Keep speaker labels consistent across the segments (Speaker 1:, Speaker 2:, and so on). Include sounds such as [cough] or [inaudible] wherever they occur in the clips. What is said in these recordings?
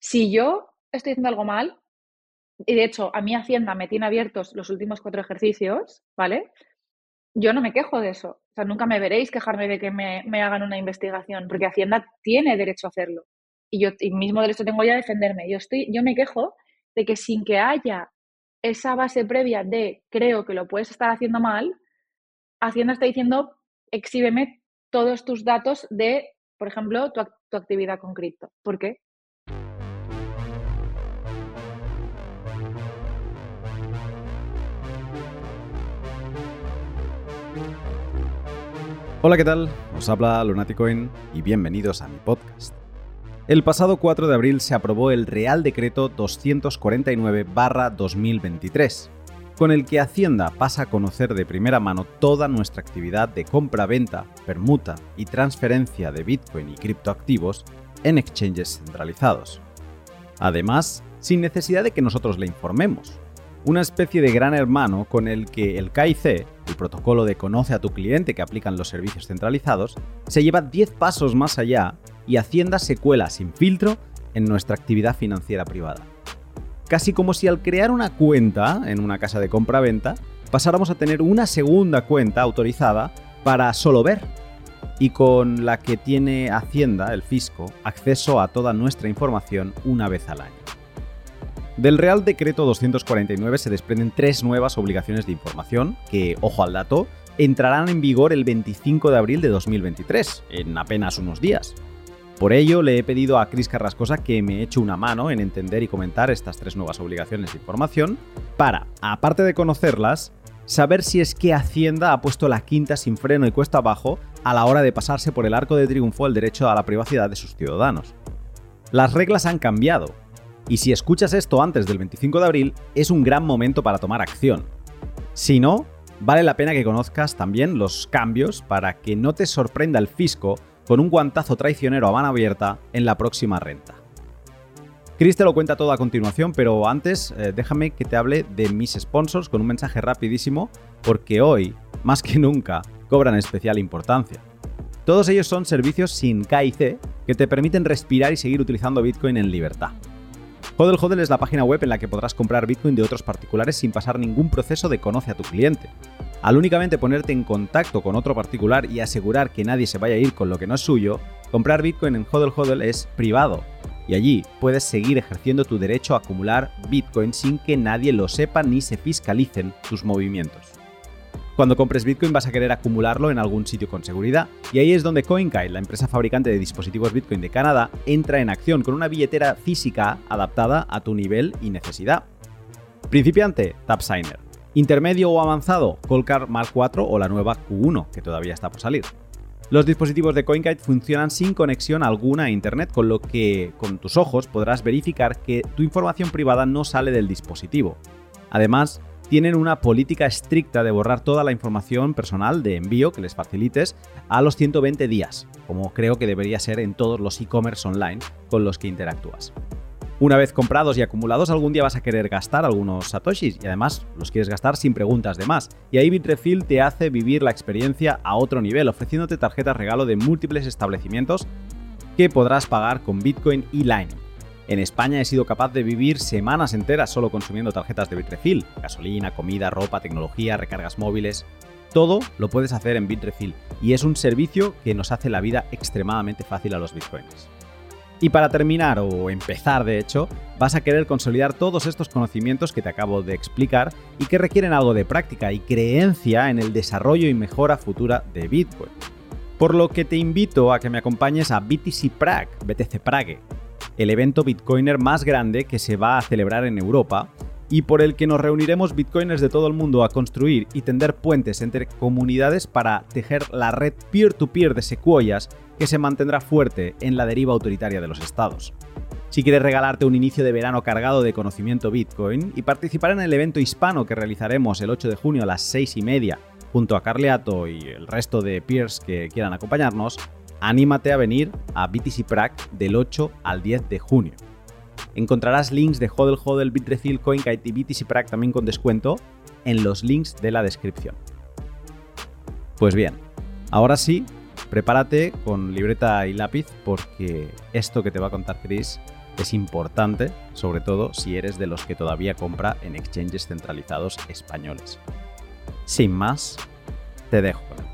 Speaker 1: Si yo estoy haciendo algo mal, y de hecho a mí Hacienda me tiene abiertos los últimos cuatro ejercicios, ¿vale? Yo no me quejo de eso. O sea, nunca me veréis quejarme de que me, hagan una investigación, porque Hacienda tiene derecho a hacerlo. Y yo y mismo derecho tengo ya a defenderme. Yo, estoy, yo me quejo de que sin que haya esa base previa de creo que lo puedes estar haciendo mal, Hacienda está diciendo exhíbeme todos tus datos de, por ejemplo, tu, tu actividad con cripto. ¿Por qué?
Speaker 2: Hola, ¿qué tal? Os habla Lunaticoin y bienvenidos a mi podcast. El pasado 4 de abril se aprobó el Real Decreto 249-2023, con el que Hacienda pasa a conocer de primera mano toda nuestra actividad de compra-venta, permuta y transferencia de Bitcoin y criptoactivos en exchanges centralizados. Además, sin necesidad de que nosotros le informemos, una especie de gran hermano con el que el KIC, el protocolo de conoce a tu cliente que aplican los servicios centralizados, se lleva 10 pasos más allá y Hacienda se cuela sin filtro en nuestra actividad financiera privada. Casi como si al crear una cuenta en una casa de compra-venta pasáramos a tener una segunda cuenta autorizada para solo ver y con la que tiene Hacienda, el fisco, acceso a toda nuestra información una vez al año. Del Real Decreto 249 se desprenden tres nuevas obligaciones de información que, ojo al dato, entrarán en vigor el 25 de abril de 2023, en apenas unos días. Por ello, le he pedido a Cris Carrascosa que me eche una mano en entender y comentar estas tres nuevas obligaciones de información para, aparte de conocerlas, saber si es que Hacienda ha puesto la quinta sin freno y cuesta abajo a la hora de pasarse por el arco de triunfo el derecho a la privacidad de sus ciudadanos. Las reglas han cambiado, y si escuchas esto antes del 25 de abril, es un gran momento para tomar acción. Si no, vale la pena que conozcas también los cambios para que no te sorprenda el fisco con un guantazo traicionero a mano abierta en la próxima renta. Chris te lo cuenta todo a continuación, pero antes eh, déjame que te hable de mis sponsors con un mensaje rapidísimo, porque hoy, más que nunca, cobran especial importancia. Todos ellos son servicios sin KIC que te permiten respirar y seguir utilizando Bitcoin en libertad. Hodel Hodel es la página web en la que podrás comprar Bitcoin de otros particulares sin pasar ningún proceso de conoce a tu cliente. Al únicamente ponerte en contacto con otro particular y asegurar que nadie se vaya a ir con lo que no es suyo, comprar Bitcoin en Hodel Hodel es privado. Y allí puedes seguir ejerciendo tu derecho a acumular Bitcoin sin que nadie lo sepa ni se fiscalicen tus movimientos. Cuando compres Bitcoin vas a querer acumularlo en algún sitio con seguridad y ahí es donde CoinKite, la empresa fabricante de dispositivos Bitcoin de Canadá, entra en acción con una billetera física adaptada a tu nivel y necesidad. Principiante, TapSigner. Intermedio o avanzado, Colcar Mark IV o la nueva Q1, que todavía está por salir. Los dispositivos de CoinKite funcionan sin conexión alguna a Internet, con lo que con tus ojos podrás verificar que tu información privada no sale del dispositivo. Además, tienen una política estricta de borrar toda la información personal de envío que les facilites a los 120 días, como creo que debería ser en todos los e-commerce online con los que interactúas. Una vez comprados y acumulados, algún día vas a querer gastar algunos satoshis y además los quieres gastar sin preguntas de más. Y ahí Bitrefill te hace vivir la experiencia a otro nivel, ofreciéndote tarjetas regalo de múltiples establecimientos que podrás pagar con Bitcoin y Line. En España he sido capaz de vivir semanas enteras solo consumiendo tarjetas de Bitrefill, gasolina, comida, ropa, tecnología, recargas móviles. Todo lo puedes hacer en Bitrefill y es un servicio que nos hace la vida extremadamente fácil a los bitcoins. Y para terminar, o empezar de hecho, vas a querer consolidar todos estos conocimientos que te acabo de explicar y que requieren algo de práctica y creencia en el desarrollo y mejora futura de Bitcoin. Por lo que te invito a que me acompañes a BTC Prague, BTC Prague, el evento Bitcoiner más grande que se va a celebrar en Europa y por el que nos reuniremos bitcoiners de todo el mundo a construir y tender puentes entre comunidades para tejer la red peer-to-peer de secuoyas que se mantendrá fuerte en la deriva autoritaria de los estados. Si quieres regalarte un inicio de verano cargado de conocimiento Bitcoin y participar en el evento hispano que realizaremos el 8 de junio a las 6 y media junto a Carleato y el resto de peers que quieran acompañarnos, anímate a venir a BTC Prague del 8 al 10 de junio. Encontrarás links de Hodel Hodel, Bitrefill, CoinKite y BTC Prague también con descuento en los links de la descripción. Pues bien, ahora sí, prepárate con libreta y lápiz porque esto que te va a contar Chris Es importante, sobre todo si eres de los que todavía compra en exchanges centralizados españoles. Sin más, te dejo con el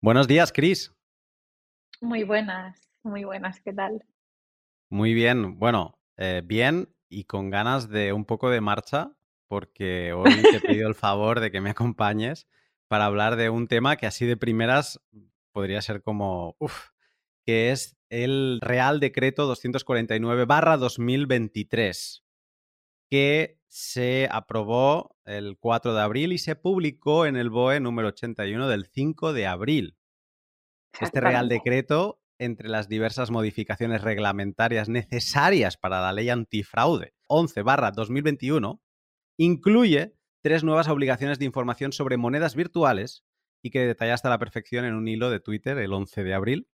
Speaker 2: Buenos días, Cris.
Speaker 1: Muy buenas, muy buenas, ¿qué tal?
Speaker 2: Muy bien, bueno, eh, bien y con ganas de un poco de marcha, porque hoy te he pedido el [laughs] favor de que me acompañes para hablar de un tema que así de primeras podría ser como, uff, que es el Real Decreto 249-2023, que se aprobó el 4 de abril y se publicó en el BOE número 81 del 5 de abril. Este Real Decreto, entre las diversas modificaciones reglamentarias necesarias para la ley antifraude 11-2021, incluye tres nuevas obligaciones de información sobre monedas virtuales y que detallaste a la perfección en un hilo de Twitter el 11 de abril.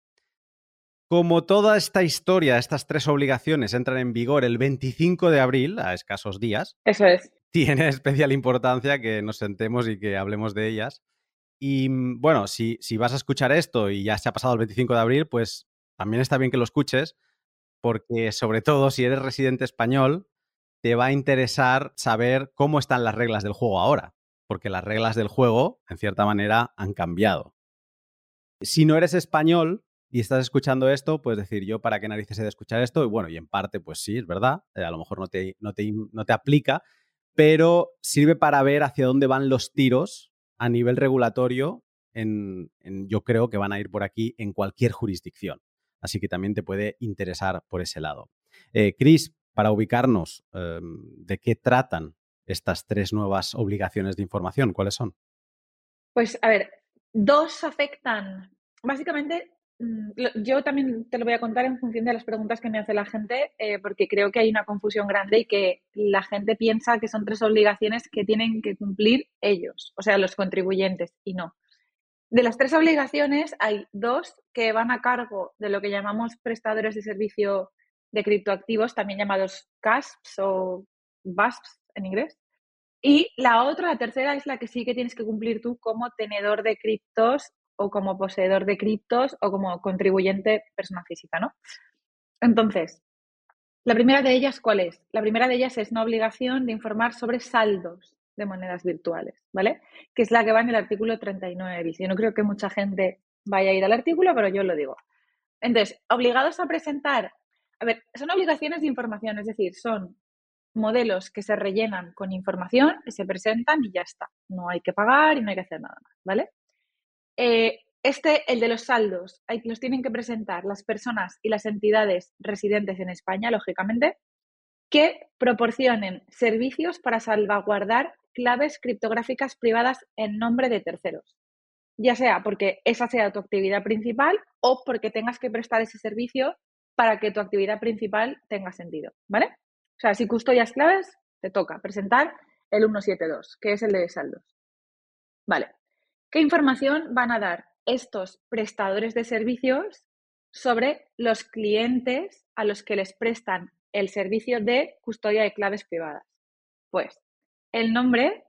Speaker 2: Como toda esta historia, estas tres obligaciones entran en vigor el 25 de abril, a escasos días.
Speaker 1: Eso es.
Speaker 2: Tiene [laughs] especial importancia que nos sentemos y que hablemos de ellas. Y mm, bueno, si, si vas a escuchar esto y ya se ha pasado el 25 de abril, pues también está bien que lo escuches, porque sobre todo si eres residente español, te va a interesar saber cómo están las reglas del juego ahora, porque las reglas del juego, en cierta manera, han cambiado. Si no eres español y estás escuchando esto, puedes decir, yo para qué narices he de escuchar esto, y bueno, y en parte, pues sí, es verdad, eh, a lo mejor no te, no, te, no te aplica, pero sirve para ver hacia dónde van los tiros a nivel regulatorio, en, yo creo que van a ir por aquí en cualquier jurisdicción. Así que también te puede interesar por ese lado. Eh, Chris, para ubicarnos, em, ¿de qué tratan estas tres nuevas obligaciones de información? ¿Cuáles son?
Speaker 1: Pues a ver, dos afectan, básicamente, yo también te lo voy a contar en función de las preguntas que me hace la gente, eh, porque creo que hay una confusión grande y que la gente piensa que son tres obligaciones que tienen que cumplir ellos, o sea, los contribuyentes, y no. De las tres obligaciones hay dos que van a cargo de lo que llamamos prestadores de servicio de criptoactivos, también llamados CASPs o VASPs en inglés. Y la otra, la tercera, es la que sí que tienes que cumplir tú como tenedor de criptos o como poseedor de criptos o como contribuyente persona física, ¿no? Entonces, la primera de ellas, ¿cuál es? La primera de ellas es una obligación de informar sobre saldos de monedas virtuales, ¿vale? Que es la que va en el artículo 39 bis. Yo no creo que mucha gente vaya a ir al artículo, pero yo lo digo. Entonces, obligados a presentar a ver, son obligaciones de información, es decir, son modelos que se rellenan con información, que se presentan y ya está. No hay que pagar y no hay que hacer nada más, ¿vale? Eh, este, el de los saldos, los tienen que presentar las personas y las entidades residentes en España, lógicamente, que proporcionen servicios para salvaguardar claves criptográficas privadas en nombre de terceros. Ya sea porque esa sea tu actividad principal o porque tengas que prestar ese servicio para que tu actividad principal tenga sentido, ¿vale? O sea, si custodias claves, te toca presentar el 172, que es el de saldos. Vale. ¿Qué información van a dar estos prestadores de servicios sobre los clientes a los que les prestan el servicio de custodia de claves privadas? Pues el nombre,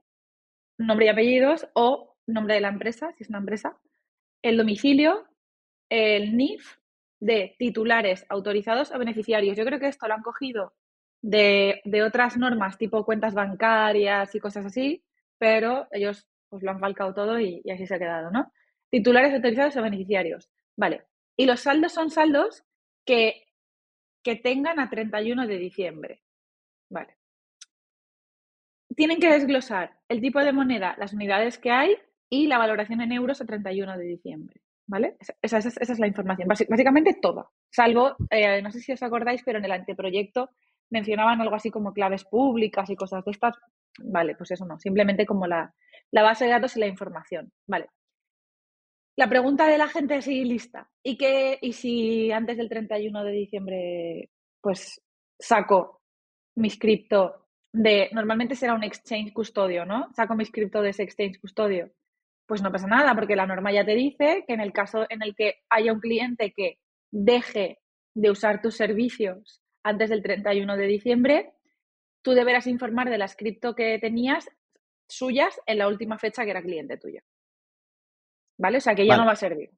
Speaker 1: nombre y apellidos o nombre de la empresa, si es una empresa, el domicilio, el NIF de titulares autorizados a beneficiarios. Yo creo que esto lo han cogido de, otras normas, tipo cuentas bancarias y cosas así, pero ellos pues lo han falcado todo y, así se ha quedado, ¿no? Titulares autorizados a beneficiarios. Vale. Y los saldos son saldos que, que tengan a 31 de diciembre. Vale. Tienen que desglosar el tipo de moneda, las unidades que hay y la valoración en euros a 31 de diciembre. ¿Vale? Esa, es la información, básicamente toda, salvo, eh, no sé si os acordáis, pero en el anteproyecto mencionaban algo así como claves públicas y cosas de estas. Vale, pues eso no, simplemente como la, base de datos y la información. Vale. La pregunta de la gente es lista. ¿Y, qué, ¿Y si antes del 31 de diciembre pues saco mi cripto de, normalmente será un exchange custodio, ¿no? Saco mi cripto de ese exchange custodio pues no pasa nada, porque la norma ya te dice que en el caso en el que haya un cliente que deje de usar tus servicios antes del 31 de diciembre, tú deberás informar de las cripto que tenías suyas en la última fecha que era cliente tuyo. ¿Vale? O sea que ya no va a servir.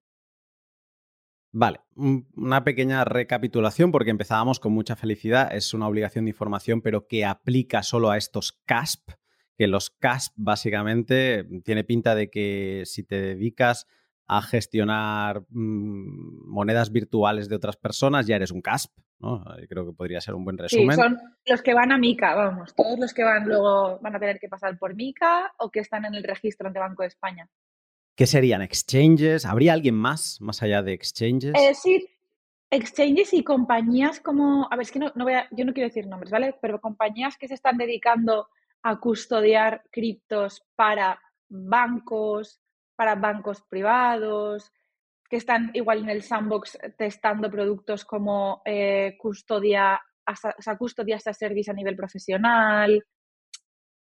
Speaker 2: Vale, una pequeña recapitulación porque empezábamos con mucha felicidad. Es una obligación de información, pero que aplica solo a estos CASP, que los CASP básicamente tiene pinta de que si te dedicas a gestionar mm, monedas virtuales de otras personas, ya eres un CASP, ¿no? Creo que podría ser un buen resumen.
Speaker 1: Sí, son los que van a MICA, vamos, todos los que van luego van a tener que pasar por MICA o que están en el registro ante Banco de España.
Speaker 2: ¿Qué serían? ¿Exchanges? ¿Habría alguien más, más allá de exchanges?
Speaker 1: Eh, sí, exchanges y compañías como, a ver, es que no, no voy a, yo no quiero decir nombres, ¿vale? Pero compañías que se están dedicando a custodiar criptos para bancos, para bancos privados, que están igual en el sandbox testando productos como eh, custodia, o sea, custodia as a service a nivel profesional,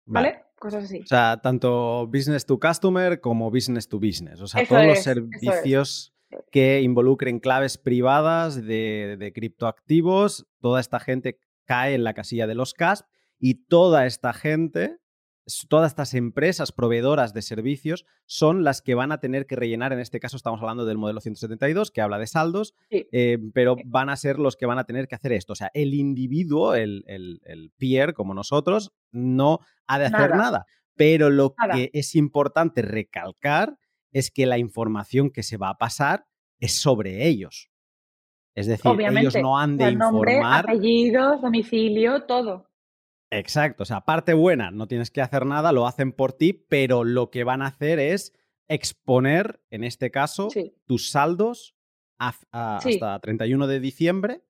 Speaker 1: ¿vale? Cosas así.
Speaker 2: O sea, tanto business to customer como business to business. O sea, todos los servicios que involucren claves privadas de, de criptoactivos, toda esta gente cae en la casilla de los CASP y toda esta gente todas estas empresas proveedoras de servicios son las que van a tener que rellenar, en este caso estamos hablando del modelo 172, que habla de saldos, eh, pero van a ser los que van a tener que hacer esto. O sea, el individuo, el, el, peer como nosotros, no ha de hacer nada. Pero lo que es importante recalcar es que la información que se va a pasar es sobre ellos. Es decir, ellos no han de nombre, informar.
Speaker 1: Apellidos, domicilio, todo.
Speaker 2: Exacto, o sea, parte buena, no tienes que hacer nada, lo hacen por ti, pero lo que van a hacer es exponer, en este caso, tus saldos hasta 31 de diciembre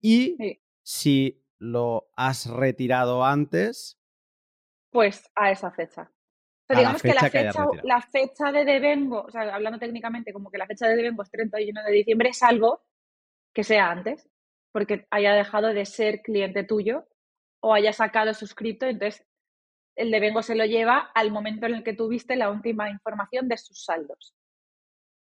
Speaker 2: y si lo has retirado antes...
Speaker 1: Pues a esa fecha. digamos que, la, fecha, la fecha de devengo, o sea, hablando técnicamente como que la fecha de devengo es 31 de diciembre, salvo que sea antes, porque haya dejado de ser cliente tuyo o haya sacado suscrito, entonces el devengo se lo lleva al momento en el que tuviste la última información de sus saldos.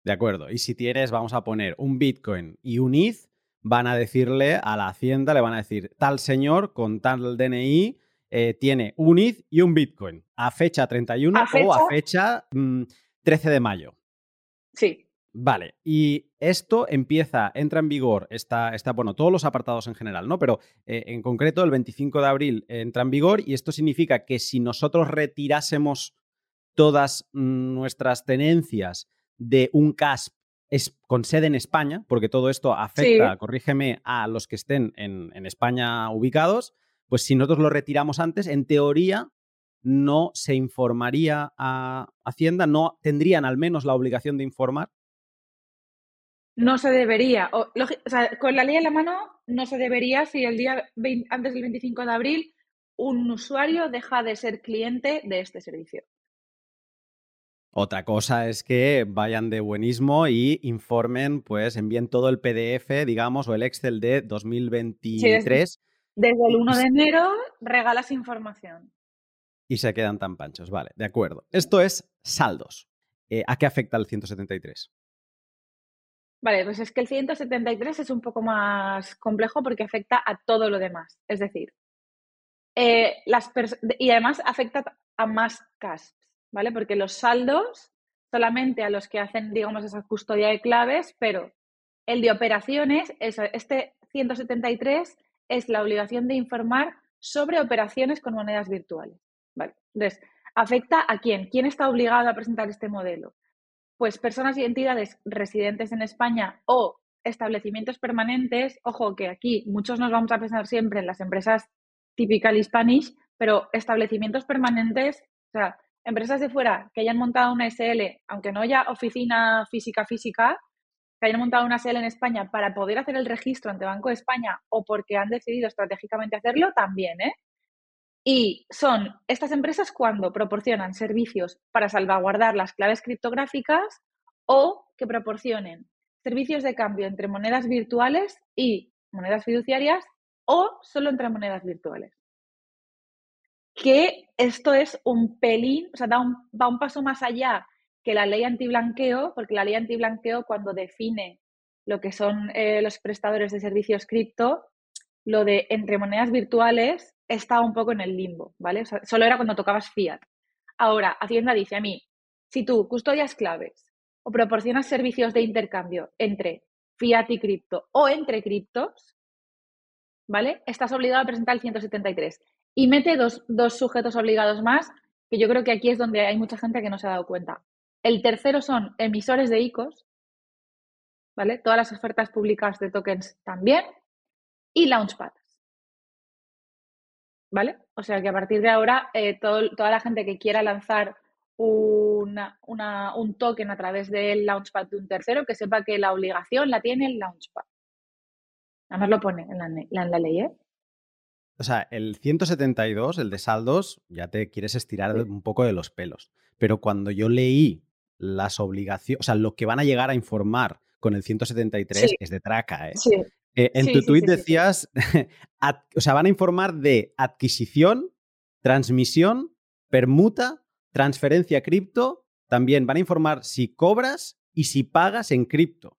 Speaker 2: De acuerdo. Y si tienes, vamos a poner un Bitcoin y un ETH, van a decirle a la hacienda, le van a decir, tal señor con tal DNI eh, tiene un ETH y un Bitcoin a fecha 31 o a fecha 13 mm, de mayo.
Speaker 1: Sí.
Speaker 2: Vale, y esto empieza, entra en vigor, está, está bueno, todos los apartados en general, ¿no? Pero eh, en concreto el 25 de abril entra en vigor y esto significa que si nosotros retirásemos todas nuestras tenencias de un CASP es, con sede en España, porque todo esto afecta, corrígeme, a los que estén en, en España ubicados, pues si nosotros lo retiramos antes, en teoría no se informaría a Hacienda, no tendrían al menos la obligación de informar
Speaker 1: no se debería, o, sea, con la ley en la mano, no se debería si el día antes del 25 de abril un usuario deja de ser cliente de este servicio.
Speaker 2: Otra cosa es que vayan de buenismo y informen, pues envíen todo el PDF, digamos, o el Excel de 2023.
Speaker 1: desde, el 1 de enero regalas información.
Speaker 2: Y se quedan tan panchos, vale, de acuerdo. Esto es saldos. Eh, ¿A qué afecta el 173?
Speaker 1: Vale, pues es que el 173 es un poco más complejo porque afecta a todo lo demás. Es decir, eh, las y además afecta a más casps, ¿vale? Porque los saldos solamente a los que hacen, digamos, esa custodia de claves, pero el de operaciones, este 173 es la obligación de informar sobre operaciones con monedas virtuales. ¿vale? Entonces, ¿afecta a quién? ¿Quién está obligado a presentar este modelo? Pues personas y entidades residentes en España o establecimientos permanentes, ojo que aquí muchos nos vamos a pensar siempre en las empresas typical Spanish, pero establecimientos permanentes, o sea, empresas de fuera que hayan montado una SL, aunque no haya oficina física física, que hayan montado una SL en España para poder hacer el registro ante Banco de España o porque han decidido estratégicamente hacerlo, también, ¿eh? Y son estas empresas cuando proporcionan servicios para salvaguardar las claves criptográficas o que proporcionen servicios de cambio entre monedas virtuales y monedas fiduciarias o solo entre monedas virtuales. Que esto es un pelín, o sea, da un, va un paso más allá que la ley antiblanqueo, porque la ley antiblanqueo cuando define lo que son eh, los prestadores de servicios cripto, lo de entre monedas virtuales está un poco en el limbo, ¿vale? solo era cuando tocabas fiat. Ahora, Hacienda dice a mí, si tú custodias claves o proporcionas servicios de intercambio entre fiat y cripto o entre criptos, ¿vale? Estás obligado a presentar el 173. Y mete dos, dos sujetos obligados más, que yo creo que aquí es donde hay mucha gente que no se ha dado cuenta. El tercero son emisores de ICOs, ¿vale? Todas las ofertas públicas de tokens también. Y launchpads. ¿Vale? O sea que a partir de ahora, eh, toda la gente que quiera lanzar una, un token a través del launchpad de un tercero, que sepa que la obligación la tiene el launchpad. Además lo pone en la, en la ley, ¿eh?
Speaker 2: O sea, el 172, el de saldos, ya te quieres estirar un poco de los pelos. Pero cuando yo leí las obligaciones, o sea, lo que van a llegar a informar con el 173 es de traca, ¿eh? Eh en tu tweet decías, [laughs] o sea, van a informar de adquisición, transmisión, permuta, transferencia cripto, también van a informar si cobras y si pagas en cripto.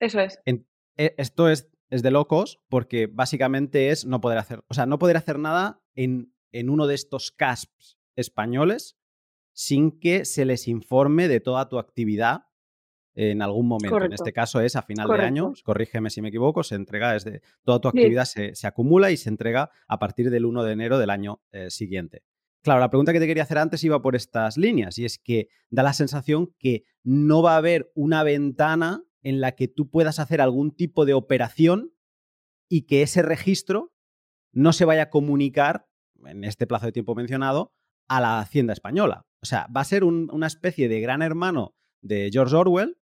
Speaker 1: Eso es.
Speaker 2: E, esto es, es, de locos porque básicamente es no poder hacer, o sea, no poder hacer nada en, en uno de estos CASPs españoles sin que se les informe de toda tu actividad en algún momento. En este caso es a final de año, corrígeme si me equivoco, se entrega desde toda tu actividad se, acumula y se entrega a partir del 1 de enero del año eh, siguiente. Claro, la pregunta que te quería hacer antes iba por estas líneas y es que da la sensación que no va a haber una ventana en la que tú puedas hacer algún tipo de operación y que ese registro no se vaya a comunicar en este plazo de tiempo mencionado a la Hacienda española. O sea, va a ser una especie de gran hermano de George Orwell,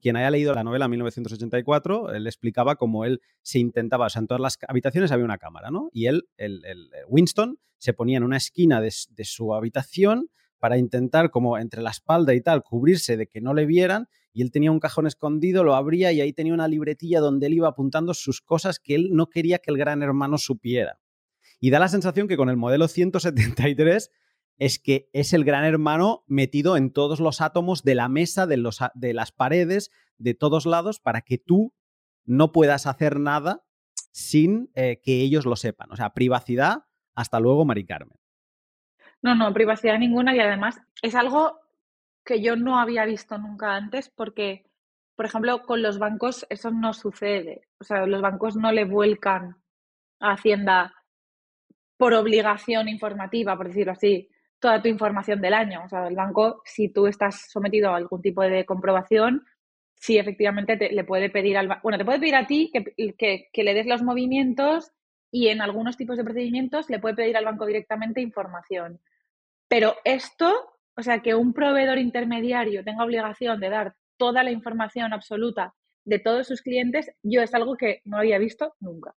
Speaker 2: Quien haya leído la novela 1984, él explicaba cómo él se intentaba, o sea, en todas las habitaciones había una cámara, ¿no? Y él, el, Winston, se ponía en una esquina de, su habitación para intentar, como entre la espalda y tal, cubrirse de que no le vieran, y él tenía un cajón escondido, lo abría y ahí tenía una libretilla donde él iba apuntando sus cosas que él no quería que el gran hermano supiera. Y da la sensación que con el modelo 173 es que es el gran hermano metido en todos los átomos de la mesa, de, los, de las paredes, de todos lados, para que tú no puedas hacer nada sin eh, que ellos lo sepan. O sea, privacidad, hasta luego, Mari Carmen.
Speaker 1: No, no, privacidad ninguna y además es algo que yo no había visto nunca antes porque, por ejemplo, con los bancos eso no sucede. O sea, los bancos no le vuelcan a Hacienda por obligación informativa, por decirlo así, toda tu información del año. O sea, el banco, si tú estás sometido a algún tipo de comprobación, sí efectivamente te, le puede pedir al bueno, te puede pedir a ti que, que, le des los movimientos y en algunos tipos de procedimientos le puede pedir al banco directamente información. Pero esto, o sea, que un proveedor intermediario tenga obligación de dar toda la información absoluta de todos sus clientes, yo es algo que no había visto nunca.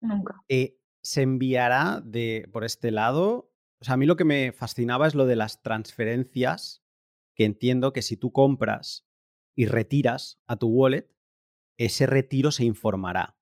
Speaker 1: Nunca.
Speaker 2: Eh, ¿Se enviará de, por este lado o sea, a mí lo que me fascinaba es lo de las transferencias, que entiendo que si tú compras y retiras a tu wallet, ese retiro se informará.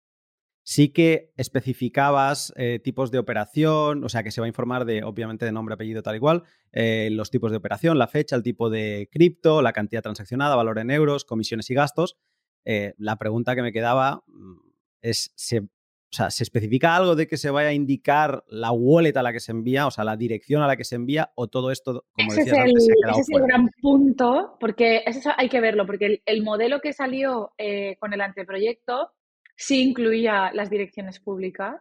Speaker 2: Sí que especificabas eh, tipos de operación, o sea que se va a informar de, obviamente, de nombre, apellido, tal igual, eh, los tipos de operación, la fecha, el tipo de cripto, la cantidad transaccionada, valor en euros, comisiones y gastos. Eh, la pregunta que me quedaba mm, es, ¿se o sea, ¿se especifica algo de que se vaya a indicar la wallet a la que se envía, o sea, la dirección a la que se envía, o todo esto, como
Speaker 1: ese
Speaker 2: decías antes, se ha
Speaker 1: quedado Ese es el gran punto, porque eso hay que verlo, porque el, modelo que salió eh, con el anteproyecto sí incluía las direcciones públicas.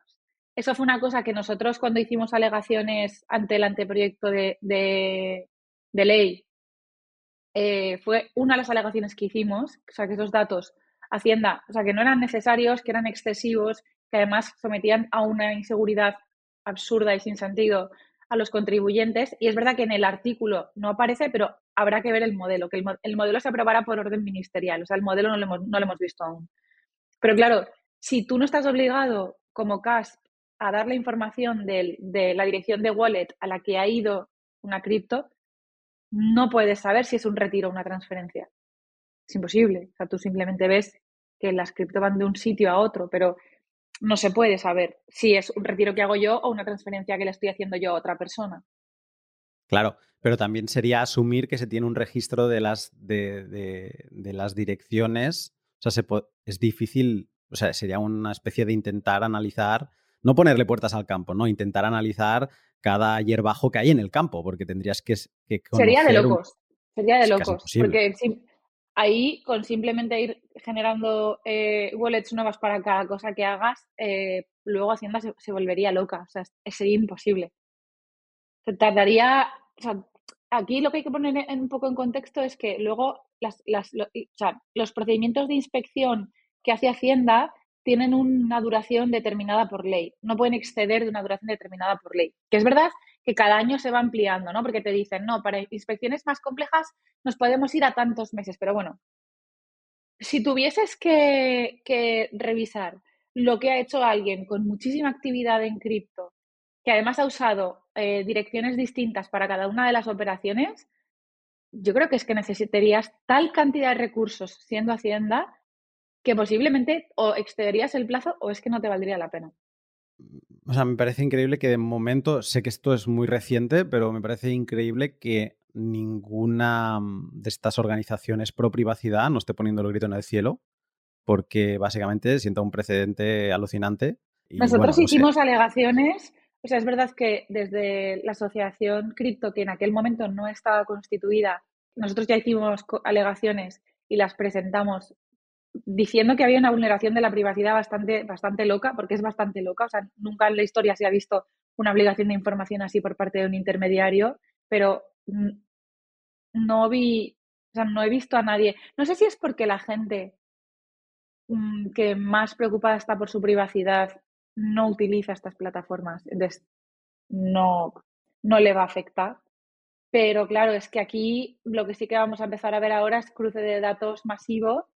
Speaker 1: Eso fue una cosa que nosotros cuando hicimos alegaciones ante el anteproyecto de, ley, eh, fue una de las alegaciones que hicimos, o sea, que esos datos Hacienda, o sea, que no eran necesarios, que eran excesivos que además sometían a una inseguridad absurda y sin sentido a los contribuyentes. Y es verdad que en el artículo no aparece, pero habrá que ver el modelo, que el, modelo se aprobará por orden ministerial, o sea, el modelo no lo, hemos, no lo hemos visto aún. Pero claro, si tú no estás obligado como CASP a dar la información de, la dirección de wallet a la que ha ido una cripto, no puedes saber si es un retiro o una transferencia. Es imposible. O sea, tú simplemente ves que las cripto van de un sitio a otro, pero no se puede saber si es un retiro que hago yo o una transferencia que le estoy haciendo yo a otra persona.
Speaker 2: Claro, pero también sería asumir que se tiene un registro de las, de, las direcciones. O sea, es difícil, o sea, sería una especie de intentar analizar, no ponerle puertas al campo, ¿no? Intentar analizar cada hierbajo que hay en el campo, porque tendrías que... que
Speaker 1: Sería de locos, sería de locos, porque ahí con simplemente ir generando eh, wallets nuevas para cada cosa que hagas, eh, luego Hacienda se, volvería loca, o sea, sería imposible. Se tardaría, o sea, aquí lo que hay que poner un poco en contexto es que luego las, los procedimientos de inspección que hace Hacienda tienen una duración determinada por ley, no pueden exceder de una duración determinada por ley. Que es verdad que cada año se va ampliando, ¿no? Porque te dicen, no, para inspecciones más complejas nos podemos ir a tantos meses, pero bueno, si tuvieses que, revisar lo que ha hecho alguien con muchísima actividad en cripto, que además ha usado eh, direcciones distintas para cada una de las operaciones, yo creo que es que necesitarías tal cantidad de recursos siendo Hacienda que posiblemente o excederías el plazo o es que no te valdría la pena.
Speaker 2: O sea, me parece increíble que de momento, sé que esto es muy reciente, pero me parece increíble que ninguna de estas organizaciones pro privacidad no esté poniendo el grito en el cielo, porque básicamente sienta un precedente alucinante.
Speaker 1: Nosotros hicimos alegaciones, o sea, es verdad que desde la asociación cripto, que en aquel momento no estaba constituida, nosotros ya hicimos alegaciones y las presentamos diciendo que había una vulneración de la privacidad bastante, bastante loca, porque es bastante loca. O sea, nunca en la historia se ha visto una obligación de información así por parte de un intermediario, pero no vi, o sea, no he visto a nadie. No sé si es porque la gente mm, que más preocupada está por su privacidad no utiliza estas plataformas, entonces no, no le va a afectar. Pero claro, es que aquí lo que sí que vamos a empezar a ver ahora es cruce de datos masivo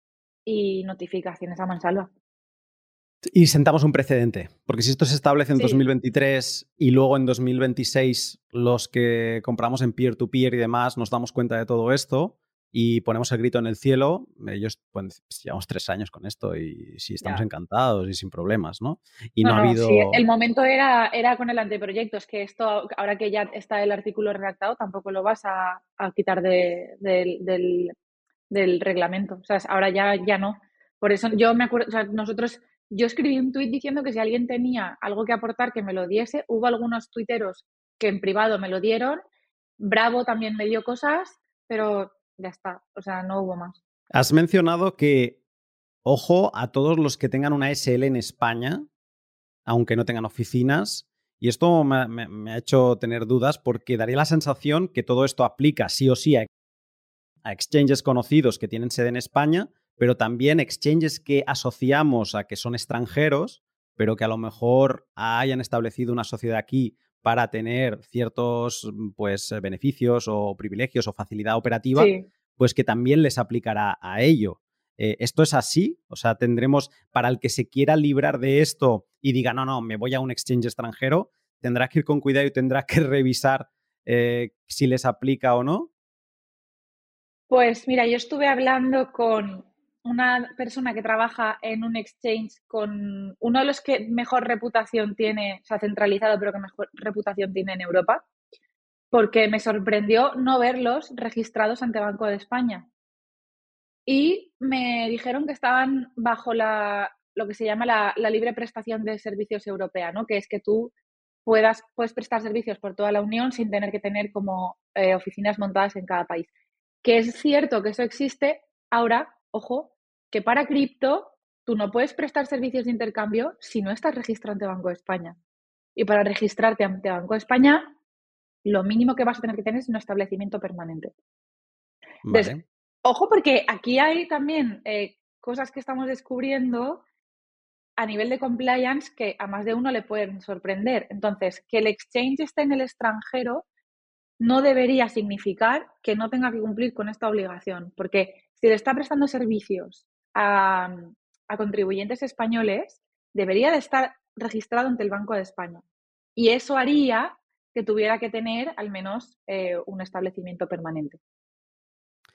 Speaker 1: y notificaciones a mansalva.
Speaker 2: Y sentamos un precedente, porque si esto se establece en 2023 y luego en 2026 los que compramos en peer-to-peer y demás nos damos cuenta de todo esto y ponemos el grito en el cielo, ellos pues, llevamos tres años con esto y sí, estamos encantados y sin problemas, ¿no? Y no, ha habido... Sí,
Speaker 1: el momento era, era con el anteproyecto, es que esto, ahora que ya está el artículo redactado, tampoco lo vas a, quitar del, del reglamento. O sea, ahora ya, ya no. Por eso yo me acuerdo, o sea, nosotros, yo escribí un tuit diciendo que si alguien tenía algo que aportar, que me lo diese. Hubo algunos tuiteros que en privado me lo dieron. Bravo también me dio cosas, pero ya está. O sea, no hubo más.
Speaker 2: Has mencionado que, ojo a todos los que tengan una SL en España, aunque no tengan oficinas. Y esto me, me ha hecho tener dudas porque daría la sensación que todo esto aplica sí o sí a a exchanges conocidos que tienen sede en España, pero también exchanges que asociamos a que son extranjeros, pero que a lo mejor hayan establecido una sociedad aquí para tener ciertos pues, beneficios o privilegios o facilidad operativa, pues que también les aplicará a ello. Eh, ¿Esto es así? O sea, tendremos, para el que se quiera librar de esto y diga, no, no, me voy a un exchange extranjero, tendrá que ir con cuidado y tendrá que [laughs] revisar eh, si les aplica o no.
Speaker 1: Pues mira, yo estuve hablando con una persona que trabaja en un exchange con uno de los que mejor reputación tiene, o sea, centralizado, pero que mejor reputación tiene en Europa, porque me sorprendió no verlos registrados ante Banco de España. Y me dijeron que estaban bajo la, lo que se llama la, libre prestación de servicios europea, ¿no? que es que tú puedas, puedes prestar servicios por toda la Unión sin tener que tener como eh, oficinas montadas en cada país que es cierto que eso existe, ahora, ojo, que para cripto tú no puedes prestar servicios de intercambio si no estás registrado ante Banco de España. Y para registrarte ante Banco de España, lo mínimo que vas a tener que tener es un establecimiento permanente. ojo, porque aquí hay también eh, cosas que estamos descubriendo a nivel de compliance que a más de uno le pueden sorprender. Entonces, que el exchange esté en el extranjero no debería significar que no tenga que cumplir con esta obligación, porque si le está prestando servicios a, contribuyentes españoles, debería de estar registrado ante el Banco de España. Y eso haría que tuviera que tener al menos eh, un establecimiento permanente.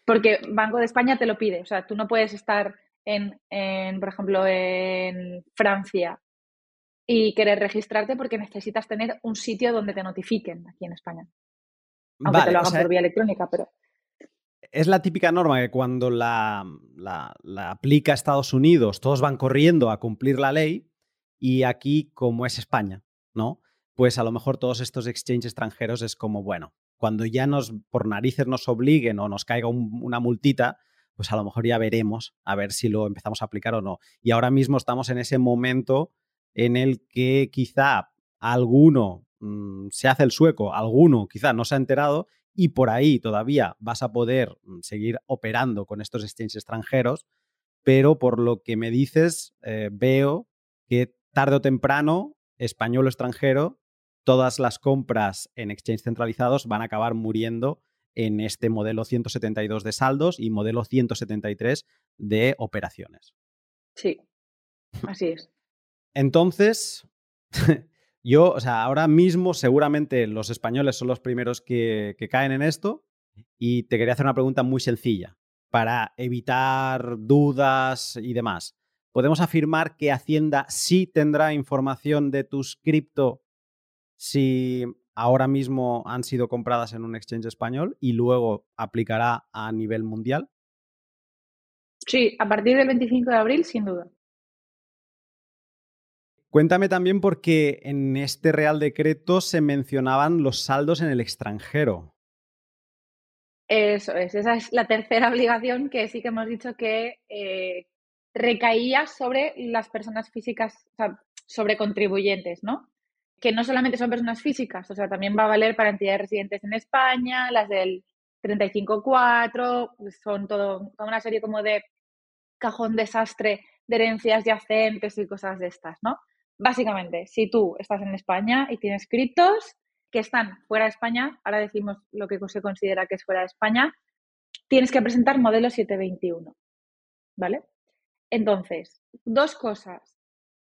Speaker 1: Porque Banco de España te lo pide. O sea, tú no puedes estar en, por ejemplo, en Francia y querer registrarte porque necesitas tener un sitio donde te notifiquen aquí en España aunque te lo hagan por vía electrónica, pero...
Speaker 2: Es la típica norma que cuando la, aplica Estados Unidos, todos van corriendo a cumplir la ley y aquí, como es España, ¿no? pues a lo mejor todos estos exchanges extranjeros es como, bueno, cuando ya nos, por narices nos obliguen o nos caiga una multita, pues a lo mejor ya veremos a ver si lo empezamos a aplicar o no. Y ahora mismo estamos en ese momento en el que quizá alguno mm, se hace el sueco, alguno quizá no se ha enterado y por ahí todavía vas a poder mm, seguir operando con estos exchanges extranjeros, pero por lo que me dices, eh, veo que tarde o temprano, español o extranjero, todas las compras en exchange centralizados van a acabar muriendo en este modelo 172 de saldos y modelo 173 de operaciones.
Speaker 1: Sí, así es.
Speaker 2: Entonces, [laughs] yo, o sea, ahora mismo seguramente los españoles son los primeros que, caen en esto y te quería hacer una pregunta muy sencilla para evitar dudas y demás. ¿Podemos afirmar que Hacienda sí tendrá información de tus cripto si ahora mismo han sido compradas en un exchange español y luego aplicará a nivel mundial?
Speaker 1: Sí, a partir del 25 de abril, sin duda.
Speaker 2: Cuéntame también porque en este Real Decreto se mencionaban los saldos en el extranjero.
Speaker 1: Eso es, esa es la tercera [laughs] obligación que sí que hemos dicho que eh, recaía sobre las personas físicas, o sea, sobre contribuyentes, ¿no? Que no solamente son personas físicas, o sea, también va a valer para entidades residentes en España, las del 35.4, pues son todo, toda una serie como de cajón desastre de herencias yacentes y cosas de estas, ¿no? Básicamente, si tú estás en España y tienes criptos que están fuera de España, ahora decimos lo que se considera que es fuera de España, tienes que presentar modelo 721. ¿Vale? Entonces, dos cosas.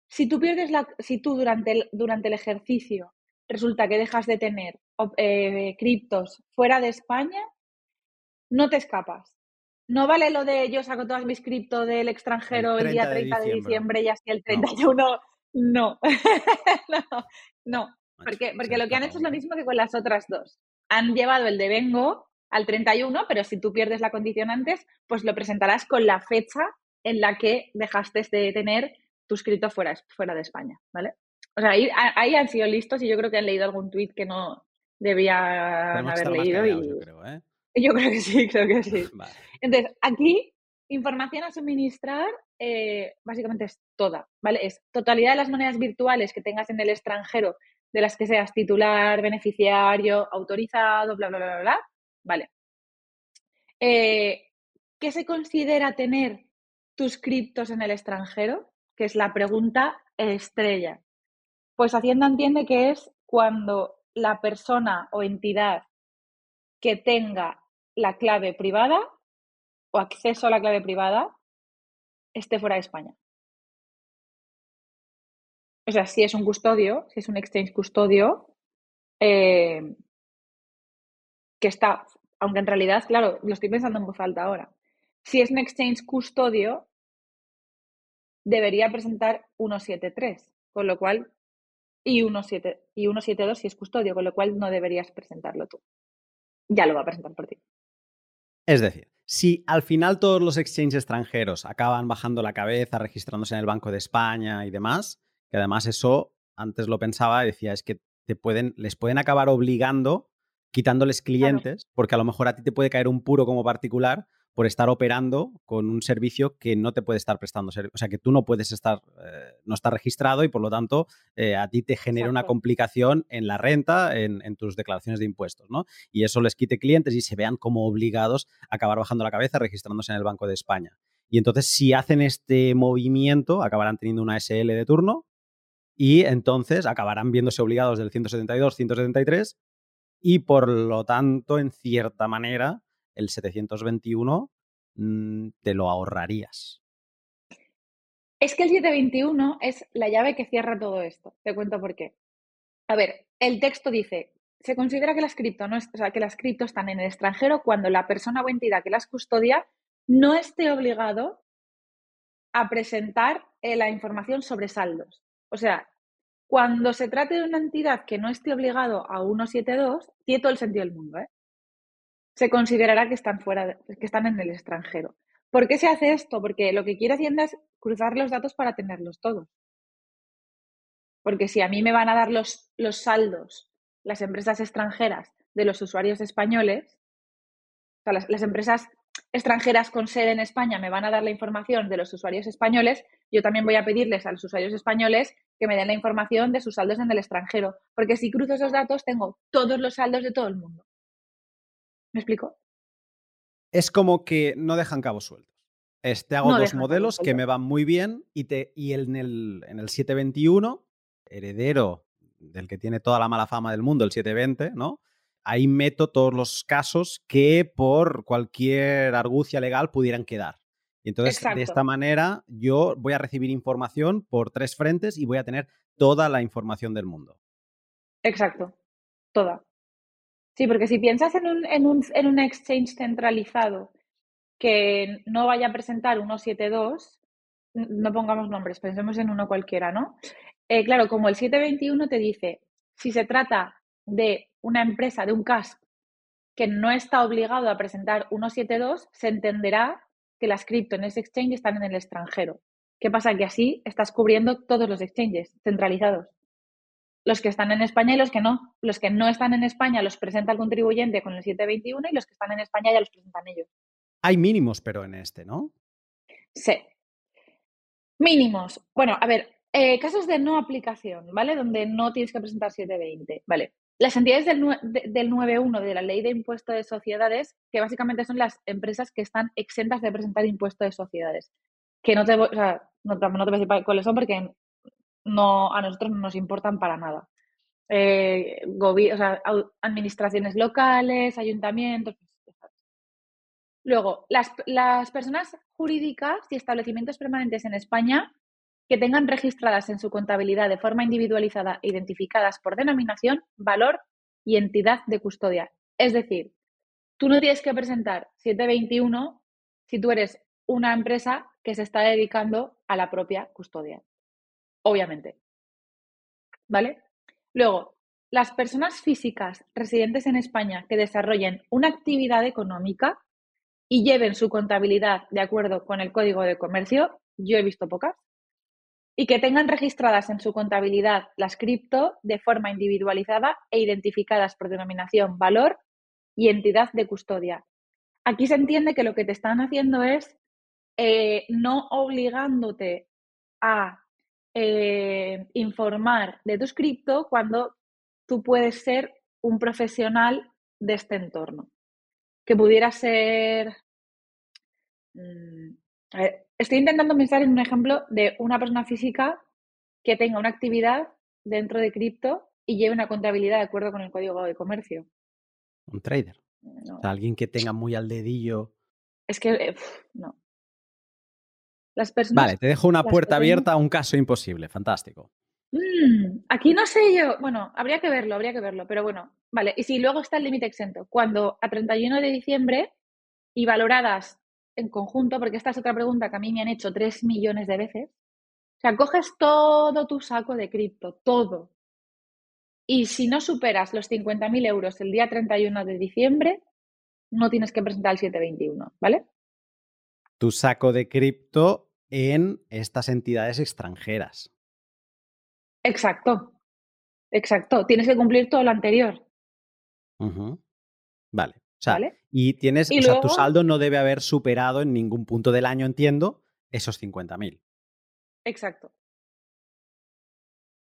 Speaker 1: Si tú pierdes la, si tú durante el, durante el ejercicio resulta que dejas de tener eh, criptos fuera de España, no te escapas. No vale lo de yo saco todas mis criptos del extranjero el, día 30 de diciembre, y así el 31 no, [laughs] no, no, porque, porque lo que han hecho es lo mismo que con las otras dos. Han llevado el de Vengo al 31, pero si tú pierdes la condición antes, pues lo presentarás con la fecha en la que dejaste de tener tu escrito fuera, fuera de España, ¿vale? O sea, ahí, ahí, han sido listos y yo creo que han leído algún tuit que no debían haber leído. Y... Yo, creo, ¿eh? [laughs] yo creo que sí, creo que sí. [laughs] Entonces, aquí, información a suministrar eh, básicamente es toda, ¿vale? Es totalidad de las monedas virtuales que tengas en el extranjero, de las que seas titular, beneficiario, autorizado, bla, bla, bla, bla, ¿vale? Eh, ¿Qué se considera tener tus criptos en el extranjero? Que es la pregunta estrella. Pues Hacienda entiende que es cuando la persona o entidad que tenga la clave privada o acceso a la clave privada esté fuera de España. O sea, si es un custodio, si es un exchange custodio, eh, que está, aunque en realidad, claro, lo estoy pensando en voz alta ahora. Si es un exchange custodio, debería presentar 173, con lo cual, y 17, y 172 si es custodio, con lo cual no deberías presentarlo tú. Ya lo va a presentar por ti.
Speaker 2: Es decir, si al final todos los exchanges extranjeros acaban bajando la cabeza, registrándose en el Banco de España y demás, que además eso antes lo pensaba decía, es que te pueden, les pueden acabar obligando, quitándoles clientes, porque a lo mejor a ti te puede caer un puro como particular por estar operando con un servicio que no te puede estar prestando O sea, que tú no puedes estar, eh, no está registrado y por lo tanto eh, a ti te genera una complicación en la renta, en, tus declaraciones de impuestos, ¿no? Y eso les quite clientes y se vean como obligados a acabar bajando la cabeza registrándose en el Banco de España. Y entonces, si hacen este movimiento, acabarán teniendo una SL de turno y entonces acabarán viéndose obligados del 172, 173 y por lo tanto, en cierta manera, el 721 mm, te lo ahorrarías.
Speaker 1: Es que el 721 es la llave que cierra todo esto. Te cuento por qué. A ver, el texto dice, se considera que las cripto, no o sea, que las cripto están en el extranjero cuando la persona o entidad que las custodia no esté obligado a presentar eh, la información sobre saldos. O sea, cuando se trate de una entidad que no esté obligado a 172, tiene todo el sentido del mundo, ¿eh? Se considerará que están fuera, que están en el extranjero. ¿Por qué se hace esto? Porque lo que quiere Hacienda es cruzar los datos para tenerlos todos. Porque si a mí me van a dar los, los saldos las empresas extranjeras de los usuarios españoles, o sea, las, las empresas extranjeras con sede en España me van a dar la información de los usuarios españoles, yo también voy a pedirles a los usuarios españoles que me den la información de sus saldos en el extranjero, porque si cruzo esos datos tengo todos los saldos de todo el mundo. ¿Me explico?
Speaker 2: Es como que no dejan cabos sueltos. Este hago dos modelos que me van muy bien y, te, y en, el, en el 721, heredero del que tiene toda la mala fama del mundo, el 720, ¿no? ahí meto todos los casos que por cualquier argucia legal pudieran quedar. Y entonces, de esta manera, yo voy a recibir información por tres frentes y voy a tener toda la información del mundo.
Speaker 1: Exacto, toda. Sí, porque si piensas en un, en un, en un exchange centralizado que no vaya a presentar 172, no pongamos nombres, pensemos en uno cualquiera, ¿no? Eh, claro, como el 721 te dice, si se trata de una empresa, de un CAS, que no está obligado a presentar 172, se entenderá que las cripto en ese exchange están en el extranjero. ¿Qué pasa? Que así estás cubriendo todos los exchanges centralizados. Los que están en España y los que no. Los que no están en España los presenta el contribuyente con el 721 y los que están en España ya los presentan ellos.
Speaker 2: Hay mínimos, pero en este, ¿no?
Speaker 1: Sí. Mínimos. Bueno, a ver, eh, casos de no aplicación, ¿vale? Donde no tienes que presentar 720, ¿vale? Las entidades del, 9.1 de la ley de impuesto de sociedades, que básicamente son las empresas que están exentas de presentar impuesto de sociedades. Que no te, o sea, no, te voy a decir cuáles son porque no, a nosotros no nos importan para nada. Eh, o sea, administraciones locales, ayuntamientos. Pues, Luego, las, las personas jurídicas y establecimientos permanentes en España que tengan registradas en su contabilidad de forma individualizada e identificadas por denominación, valor y entidad de custodia. Es decir, tú no tienes que presentar 721 si tú eres una empresa que se está dedicando a la propia custodia. Obviamente. ¿Vale? Luego, las personas físicas residentes en España que desarrollen una actividad económica y lleven su contabilidad de acuerdo con el Código de Comercio, yo he visto pocas, y que tengan registradas en su contabilidad las cripto de forma individualizada e identificadas por denominación, valor y entidad de custodia. Aquí se entiende que lo que te están haciendo es eh, no obligándote a eh, informar de tus cripto cuando tú puedes ser un profesional de este entorno. Que pudiera ser... Mm, Estoy intentando pensar en un ejemplo de una persona física que tenga una actividad dentro de cripto y lleve una contabilidad de acuerdo con el código de comercio.
Speaker 2: Un trader. alguien que tenga muy al dedillo.
Speaker 1: Es que, eh, no. Las personas,
Speaker 2: vale, te dejo una puerta abierta a un caso imposible. Fantástico.
Speaker 1: Mm, aquí no sé yo. Bueno, habría que verlo, habría que verlo. Pero bueno, vale. Y si luego está el límite exento, cuando a 31 de diciembre y valoradas en conjunto, porque esta es otra pregunta que a mí me han hecho tres millones de veces. O sea, coges todo tu saco de cripto, todo. Y si no superas los 50.000 euros el día 31 de diciembre, no tienes que presentar el 721, ¿vale?
Speaker 2: Tu saco de cripto en estas entidades extranjeras.
Speaker 1: Exacto, exacto. Tienes que cumplir todo lo anterior.
Speaker 2: Vale. Y tienes, o sea, tu saldo no debe haber superado en ningún punto del año, entiendo, esos 50.000.
Speaker 1: Exacto.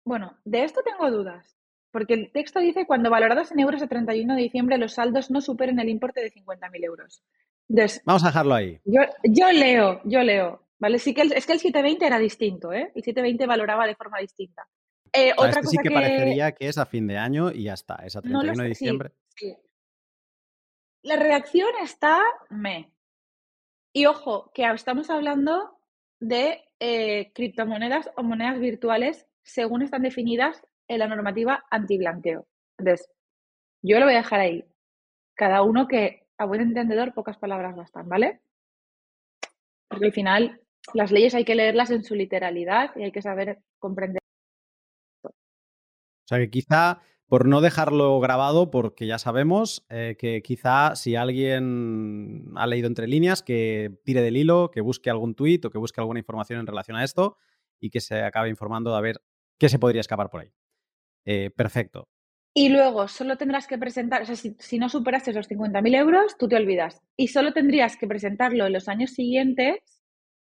Speaker 1: Bueno, de esto tengo dudas, porque el texto dice cuando valorados en euros a 31 de diciembre los saldos no superen el importe de 50.000 euros.
Speaker 2: Vamos a dejarlo ahí.
Speaker 1: Yo, yo leo, yo leo, ¿vale? Sí que es que el 720 era distinto, ¿eh? El 720 valoraba de forma distinta.
Speaker 2: Eh, otra este cosa sí que, parecería que es a fin de año y ya está, es a 31 de diciembre.
Speaker 1: sí. La redacción está me. Y ojo, que estamos hablando de eh, criptomonedas o monedas virtuales según están definidas en la normativa antiblanqueo. Entonces, yo lo voy a dejar ahí. Cada uno que, a buen entendedor, pocas palabras bastan, ¿vale? Porque al final las leyes hay que leerlas en su literalidad y hay que saber comprender.
Speaker 2: O sea que quizá por no dejarlo grabado, porque ya sabemos eh, que quizá si alguien ha leído entre líneas, que tire del hilo, que busque algún tuit o que busque alguna información en relación a esto y que se acabe informando de a ver ¿Qué se podría escapar por ahí? Eh, perfecto.
Speaker 1: Y luego solo tendrás que presentar, o sea, si, no superaste esos 50.000 euros, tú te olvidas. Y solo tendrías que presentarlo en los años siguientes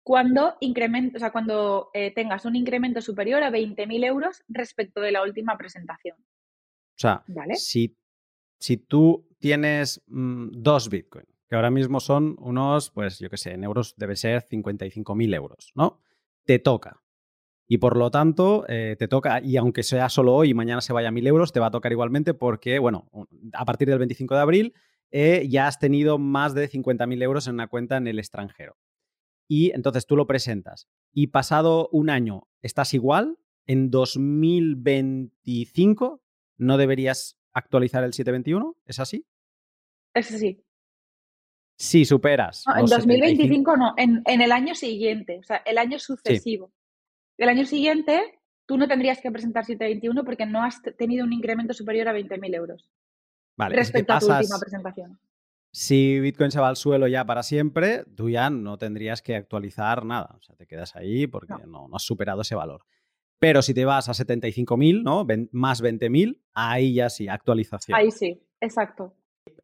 Speaker 1: cuando, incremento, o sea, cuando eh, tengas un incremento superior a 20.000 euros respecto de la última presentación.
Speaker 2: O sea, si, si, tú tienes mm, dos Bitcoin, que ahora mismo son unos, pues yo qué sé, en euros debe ser 55.000 euros, ¿no? Te toca. Y por lo tanto, eh, te toca, y aunque sea solo hoy y mañana se vaya a 1.000 euros, te va a tocar igualmente porque, bueno, a partir del 25 de abril eh, ya has tenido más de 50.000 euros en una cuenta en el extranjero. Y entonces tú lo presentas. Y pasado un año estás igual, en 2025 no deberías actualizar el 721, ¿es así?
Speaker 1: Es así.
Speaker 2: Si superas.
Speaker 1: en 2025 no, en, el año siguiente, o sea, el año sucesivo. El año siguiente, tú no tendrías que presentar 721 porque no has tenido un incremento superior a 20.000 euros.
Speaker 2: Vale,
Speaker 1: respecto a tu última presentación.
Speaker 2: Si Bitcoin se va al suelo ya para siempre, tú ya no tendrías que actualizar nada. O sea, te quedas ahí porque no, has superado ese valor. Pero si te vas a 75.000, ¿no? más 20.000, ahí ya sí, actualización.
Speaker 1: Ahí sí, exacto.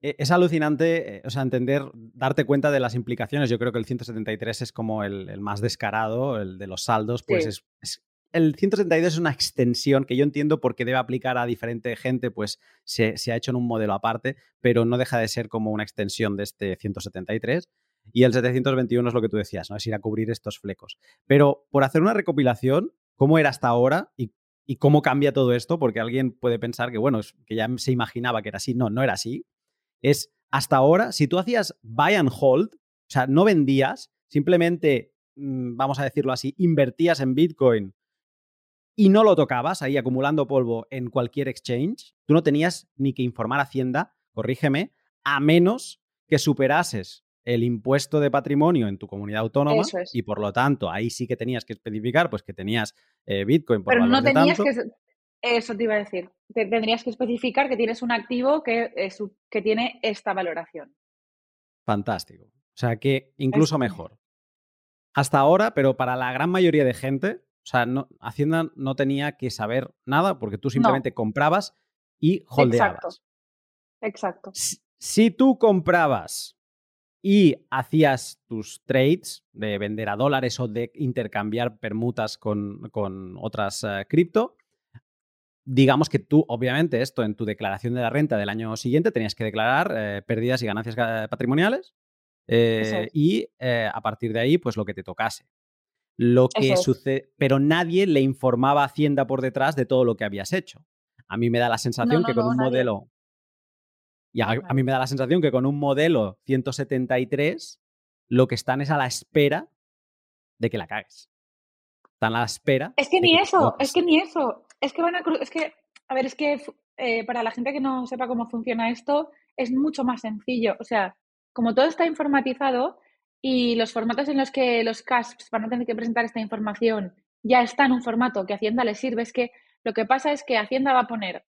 Speaker 2: E, es alucinante, eh, o sea, entender, darte cuenta de las implicaciones. Yo creo que el 173 es como el, más descarado, el de los saldos, pues es, el 172 es una extensión que yo entiendo porque debe aplicar a diferente gente, pues se, ha hecho en un modelo aparte, pero no deja de ser como una extensión de este 173. Y el 721 es lo que tú decías, ¿no? Es ir a cubrir estos flecos. Pero por hacer una recopilación, ¿cómo era hasta ahora y, y cómo cambia todo esto? Porque alguien puede pensar que, bueno, que ya se imaginaba que era así. No, no era así es hasta ahora, si tú hacías buy and hold, o sea, no vendías, simplemente, mm, vamos a decirlo así, invertías en Bitcoin y no lo tocabas ahí acumulando polvo en cualquier exchange, tú no tenías ni que informar a Hacienda, corrígeme, a menos que superases el impuesto de patrimonio en tu comunidad autónoma y por lo tanto ahí sí que tenías que especificar pues que tenías eh, Bitcoin por
Speaker 1: Pero no tenías que eso te iba a decir. tendrías que especificar que tienes un activo que, que tiene esta valoración.
Speaker 2: Fantástico. O sea que incluso mejor. Hasta ahora, pero para la gran mayoría de gente, o sea, no, Hacienda no tenía que saber nada porque tú simplemente comprabas y holdeabas.
Speaker 1: Exacto.
Speaker 2: Si, tú comprabas y hacías tus trades de vender a dólares o de intercambiar permutas con, otras eh, cripto, digamos que tú, obviamente, esto en tu declaración de la renta del año siguiente tenías que declarar eh, pérdidas y ganancias patrimoniales eh, y eh, a partir de ahí, pues lo que te tocase. Lo que sucede, pero nadie le informaba a Hacienda por detrás de todo lo que habías hecho. A mí me da la sensación que con un modelo. Y a, a, mí me da la sensación que con un modelo 173 lo que están es a la espera de que la cagues. Están a la espera.
Speaker 1: Es que ni eso, es que ni eso es que van a es que, a ver, es que eh, para la gente que no sepa cómo funciona esto, es mucho más sencillo. O sea, como todo está informatizado y los formatos en los que los CASPs van a tener que presentar esta información ya está en un formato que Hacienda les sirve, es que lo que pasa es que Hacienda va a poner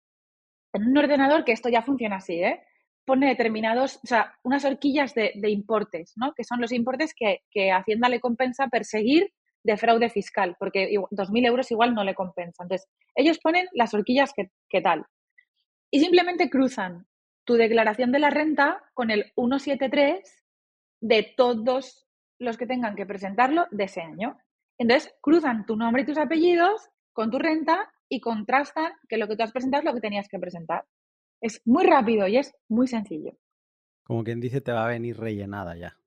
Speaker 1: en un ordenador, que esto ya funciona así, ¿eh? pone determinados, o sea, unas horquillas de, importes, ¿no? Que son los importes que, que Hacienda le compensa perseguir de fraude fiscal, porque 2.000 euros igual no le compensa. Entonces, ellos ponen las horquillas que, tal. Y simplemente cruzan tu declaración de la renta con el 173 de todos los que tengan que presentarlo de ese año. Entonces, cruzan tu nombre y tus apellidos con tu renta y contrastan que lo que tú has presentado es lo que tenías que presentar. Es muy rápido y es muy sencillo.
Speaker 2: Como quien dice, te va a venir rellenada ya.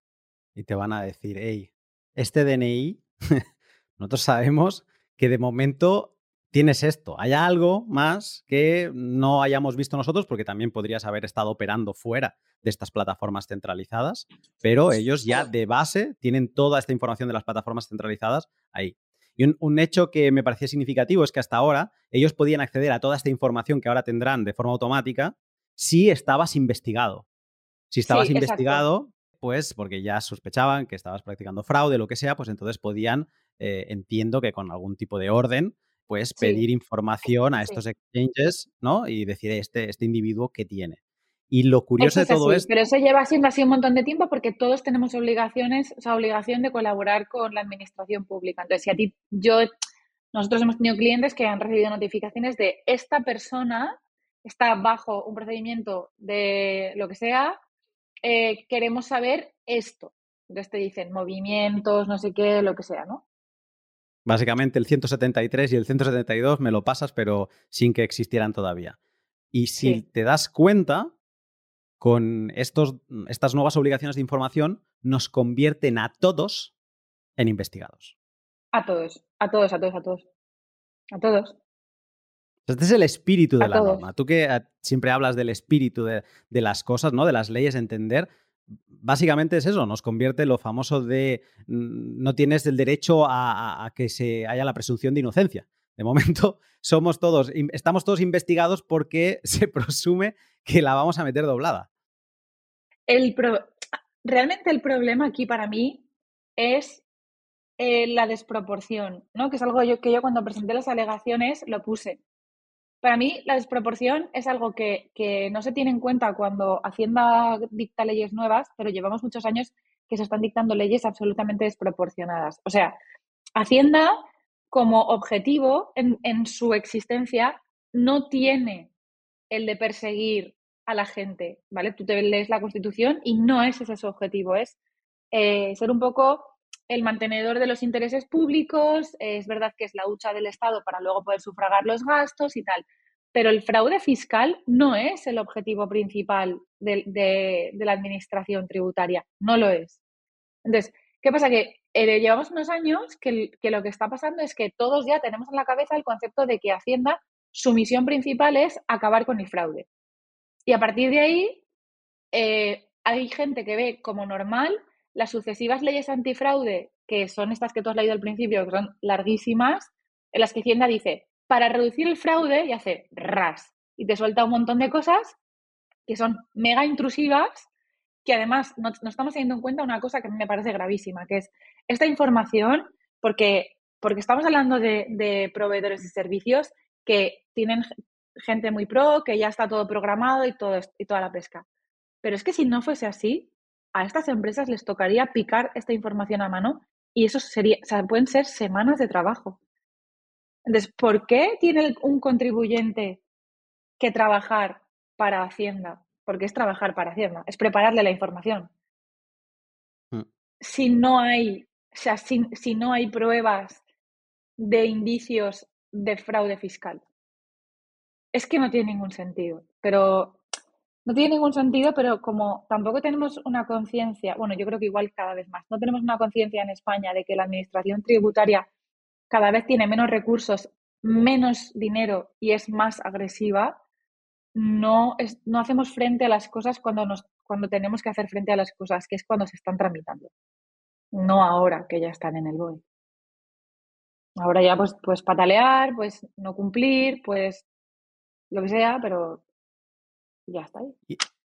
Speaker 2: Y te van a decir, hey, este DNI [laughs] nosotros sabemos que de momento tienes esto. Hay algo más que no hayamos visto nosotros porque también podrías haber estado operando fuera de estas plataformas centralizadas, pero ellos ya de base tienen toda esta información de las plataformas centralizadas ahí. Y un, hecho que me parecía significativo es que hasta ahora ellos podían acceder a toda esta información que ahora tendrán de forma automática si estabas investigado. Si estabas investigado, pues porque ya sospechaban que estabas practicando fraude, lo que sea, pues entonces podían, eh, entiendo que con algún tipo de orden, pues pedir información a estos exchanges, ¿no? Y decir, este, este individuo qué tiene. Y lo curioso de todo esto...
Speaker 1: Pero eso lleva siendo así un montón de tiempo porque todos tenemos obligaciones, o sea, obligación de colaborar con la administración pública. Entonces, si a ti, yo, Nosotros hemos tenido clientes que han recibido notificaciones de esta persona está bajo un procedimiento de lo que sea, eh, queremos saber esto. Entonces te dicen movimientos, no sé qué, lo que sea, ¿no?
Speaker 2: Básicamente el 173 y el 172 me lo pasas, pero sin que existieran todavía. Y si te das cuenta, con estos, estas nuevas obligaciones de información, nos convierten a todos en investigados.
Speaker 1: A todos, a todos, a todos, a todos. A todos.
Speaker 2: Este es el espíritu de la norma. Tú que eh, siempre hablas del espíritu de, las cosas, ¿no? De las leyes, entender. Básicamente es eso, nos convierte lo famoso de no tienes el derecho a, que se haya la presunción de inocencia. De momento, [laughs] somos todos, estamos todos investigados porque [laughs] se presume que la vamos a meter doblada.
Speaker 1: El Realmente el problema aquí para mí es eh, la desproporción, ¿no? Que es algo que yo cuando presenté las alegaciones lo puse. Para mí, la desproporción es algo que, no se tiene en cuenta cuando Hacienda dicta leyes nuevas, pero llevamos muchos años que se están dictando leyes absolutamente desproporcionadas. O sea, Hacienda como objetivo en, su existencia no tiene el de perseguir a la gente, ¿vale? Tú te lees la Constitución y no es ese su objetivo, es eh, ser un poco el mantenedor de los intereses públicos, es verdad que es la hucha del Estado para luego poder sufragar los gastos y tal, pero el fraude fiscal no es el objetivo principal de, la administración tributaria, no lo es. Entonces, ¿qué pasa? Que eh, llevamos unos años que, lo que está pasando es que todos ya tenemos en la cabeza el concepto de que Hacienda, su misión principal es acabar con el fraude. Y a partir de ahí, eh, hay gente que ve como normal las sucesivas leyes antifraude, que son estas que tú has leído al principio, que son larguísimas, en las que Hacienda dice, para reducir el fraude, y hace ras, y te suelta un montón de cosas que son mega intrusivas, que además no, estamos teniendo en cuenta una cosa que a mí me parece gravísima, que es esta información, porque, porque estamos hablando de, de proveedores de servicios que tienen gente muy pro, que ya está todo programado y, todo, y toda la pesca. Pero es que si no fuese así, a estas empresas les tocaría picar esta información a mano y eso sería, o sea, pueden ser semanas de trabajo. Entonces, ¿por qué tiene un contribuyente que trabajar para Hacienda? Porque es trabajar para Hacienda, es prepararle la información. Mm. Si no hay, o sea, si, si no hay pruebas de indicios de fraude fiscal. Es que no tiene ningún sentido. Pero no tiene ningún sentido, pero como tampoco tenemos una conciencia, bueno, yo creo que igual cada vez más, no tenemos una conciencia en España de que la administración tributaria cada vez tiene menos recursos, menos dinero y es más agresiva, no, es, no hacemos frente a las cosas cuando, nos, cuando tenemos que hacer frente a las cosas, que es cuando se están tramitando, no ahora que ya están en el BOE. Ahora ya pues, pues patalear, pues no cumplir, pues lo que sea, pero ya está ahí.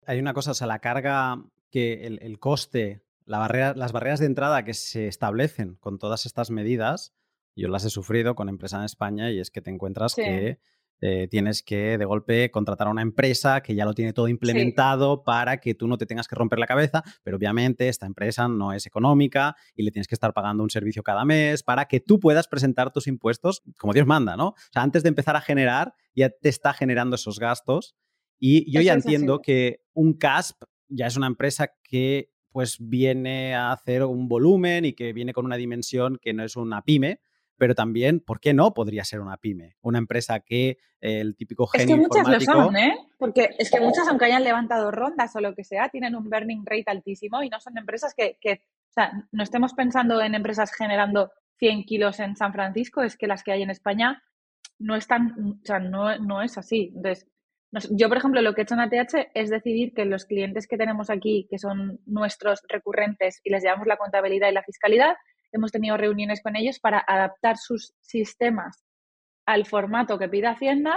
Speaker 2: hay una cosa, o sea, la carga que el, coste, la barrera, las barreras de entrada que se establecen con todas estas medidas, yo las he sufrido con empresa en España y es que te encuentras que eh, tienes que de golpe contratar a una empresa que ya lo tiene todo implementado para que tú no te tengas que romper la cabeza, pero obviamente esta empresa no es económica y le tienes que estar pagando un servicio cada mes para que tú puedas presentar tus impuestos como Dios manda, ¿no? O sea, antes de empezar a generar, ya te está generando esos gastos y yo ya entiendo que un CASP ya es una empresa que pues viene a hacer un volumen y que viene con una dimensión que no es una pyme, pero también, ¿por qué no podría ser una pyme? Una empresa que el típico genio
Speaker 1: Es que muchas lo son, ¿eh? Porque es que muchas, aunque hayan levantado rondas o lo que sea, tienen un burning rate altísimo y no son empresas que, que o sea, no estemos pensando en empresas generando 100 kilos en San Francisco, es que las que hay en España no están, o sea, no, no es así. Entonces, yo, por ejemplo, lo que he hecho en ATH es decidir que los clientes que tenemos aquí, que son nuestros recurrentes y les llevamos la contabilidad y la fiscalidad, hemos tenido reuniones con ellos para adaptar sus sistemas al formato que pide Hacienda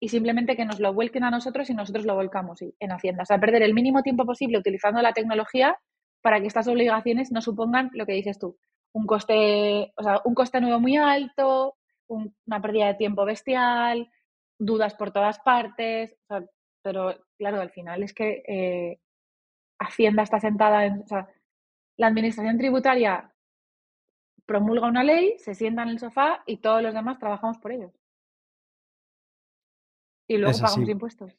Speaker 1: y simplemente que nos lo vuelquen a nosotros y nosotros lo volcamos en Hacienda. O sea, perder el mínimo tiempo posible utilizando la tecnología para que estas obligaciones no supongan lo que dices tú, un coste, o sea, un coste nuevo muy alto, una pérdida de tiempo bestial, dudas por todas partes, pero claro, al final es que eh, Hacienda está sentada en, o sea, la administración tributaria promulga una ley, se sienta en el sofá y todos los demás trabajamos por ellos. Y luego pagamos impuestos.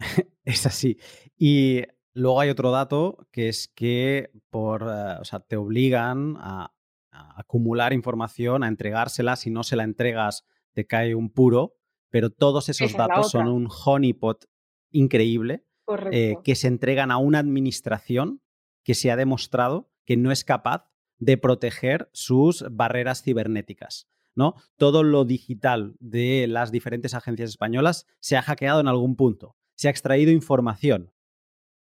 Speaker 1: [laughs]
Speaker 2: es así. Y luego hay otro dato que es que por, eh, o sea, te obligan a, acumular información, a entregársela. Si no se la entregas, te cae un puro. Pero todos esos datos son un honeypot increíble eh, que se entregan a una administración que se ha demostrado que no es capaz de proteger sus barreras cibernéticas. ¿no? Todo lo digital de las diferentes agencias españolas se ha hackeado en algún punto, se ha extraído información.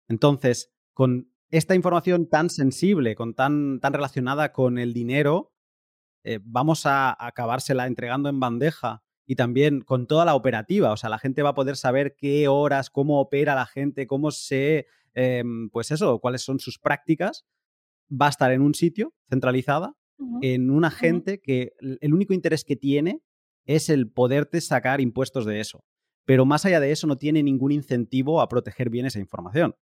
Speaker 2: Entonces, con esta información tan sensible, con tan, tan relacionada con el dinero, eh, vamos a acabársela entregando en bandeja y también con toda la operativa. O sea, la gente va a poder saber qué horas, cómo opera la gente, cómo se, em, pues eso, cuáles son sus prácticas. Va a estar en un sitio centralizada, en una gente que el único interés que tiene es el poderte sacar impuestos de eso. Pero más allá de eso, no tiene ningún incentivo a proteger bien esa información.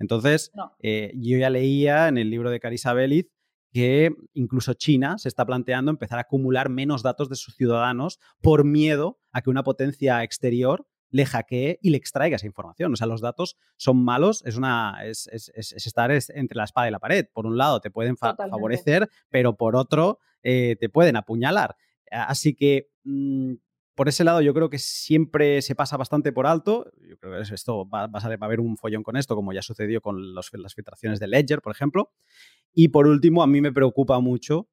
Speaker 2: Entonces, eh, yo ya leía en el libro de Carissa Beliz que incluso China se está planteando empezar a acumular menos datos de sus ciudadanos por miedo a que una potencia exterior le hackee y le extraiga esa información. O sea, los datos son malos, es, una, es, estar entre la espada y la pared. Por un lado te pueden favorecer, pero por otro eh, te pueden apuñalar. Así que mm, por ese lado yo creo que siempre se pasa bastante por alto. Yo creo que esto va, a haber un follón con esto, como ya sucedió con las filtraciones de Ledger, por ejemplo. Y por último, a mí me preocupa mucho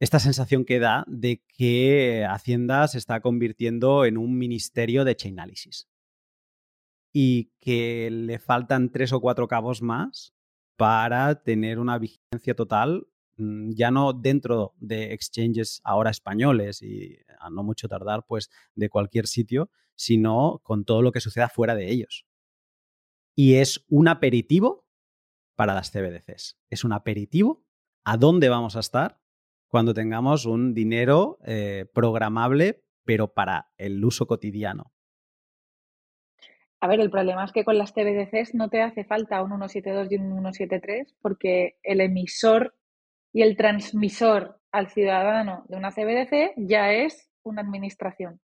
Speaker 2: esta sensación que da de que Hacienda se está convirtiendo en un ministerio de Chainalysis y que le faltan tres o cuatro cabos más para tener una vigilancia total, ya no dentro de exchanges ahora españoles y a no mucho tardar, pues de cualquier sitio, sino con todo lo que suceda fuera de ellos. Y es un aperitivo para las CBDCs. Es un aperitivo a dónde vamos a estar cuando tengamos un dinero eh, programable, pero para el uso cotidiano.
Speaker 1: A ver, el problema es que con las CBDCs no te hace falta un 172 y un 173 porque el emisor y el transmisor al ciudadano de una CBDC ya es una administración.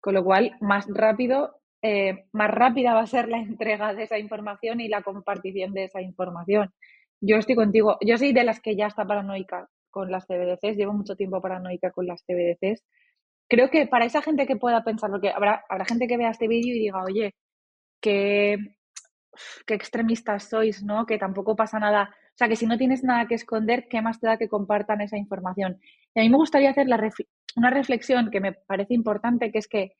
Speaker 1: Con lo cual, más rápido eh, más rápida va a ser la [laughs] entrega de esa información y la compartición de esa información. Yo estoy contigo. Yo soy de las que ya está paranoica con las CBDCs. Llevo mucho tiempo paranoica con las CBDCs. Creo que para esa gente que pueda pensar, porque habrá, habrá gente que vea este vídeo y diga, oye, qué, qué extremistas sois, ¿no? Que tampoco pasa nada. O sea, que si no tienes nada que esconder, ¿qué más te da que compartan esa información? Y a mí me gustaría hacer una reflexión que me parece importante, que es que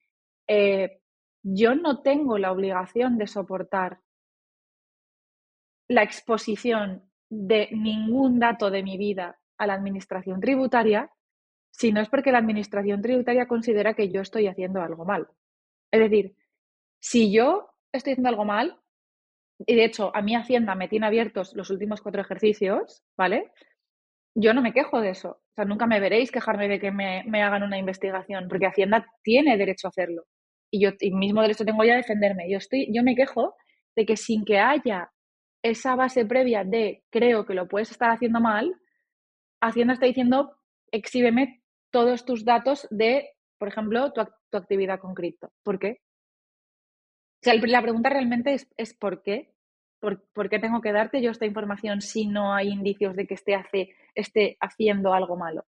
Speaker 1: eh, yo no tengo la obligación de soportar la exposición de ningún dato de mi vida a la administración tributaria si no es porque la administración tributaria considera que yo estoy haciendo algo mal. Es decir, si yo estoy haciendo algo mal, y de hecho a mi Hacienda me tiene abiertos los últimos cuatro ejercicios, ¿vale? Yo no me quejo de eso. O sea, nunca me veréis quejarme de que me, me hagan una investigación, porque Hacienda tiene derecho a hacerlo y yo mismo derecho tengo ya a defenderme. Yo, estoy, yo me quejo de que sin que haya esa base previa de creo que lo puedes estar haciendo mal, Hacienda está diciendo exhíbeme todos tus datos de, por ejemplo, tu, actividad con cripto. ¿Por qué? Sea, la pregunta realmente es, es ¿por qué? ¿Por, ¿Por, qué tengo que darte yo esta información si no hay indicios de que esté, hace, esté haciendo algo malo?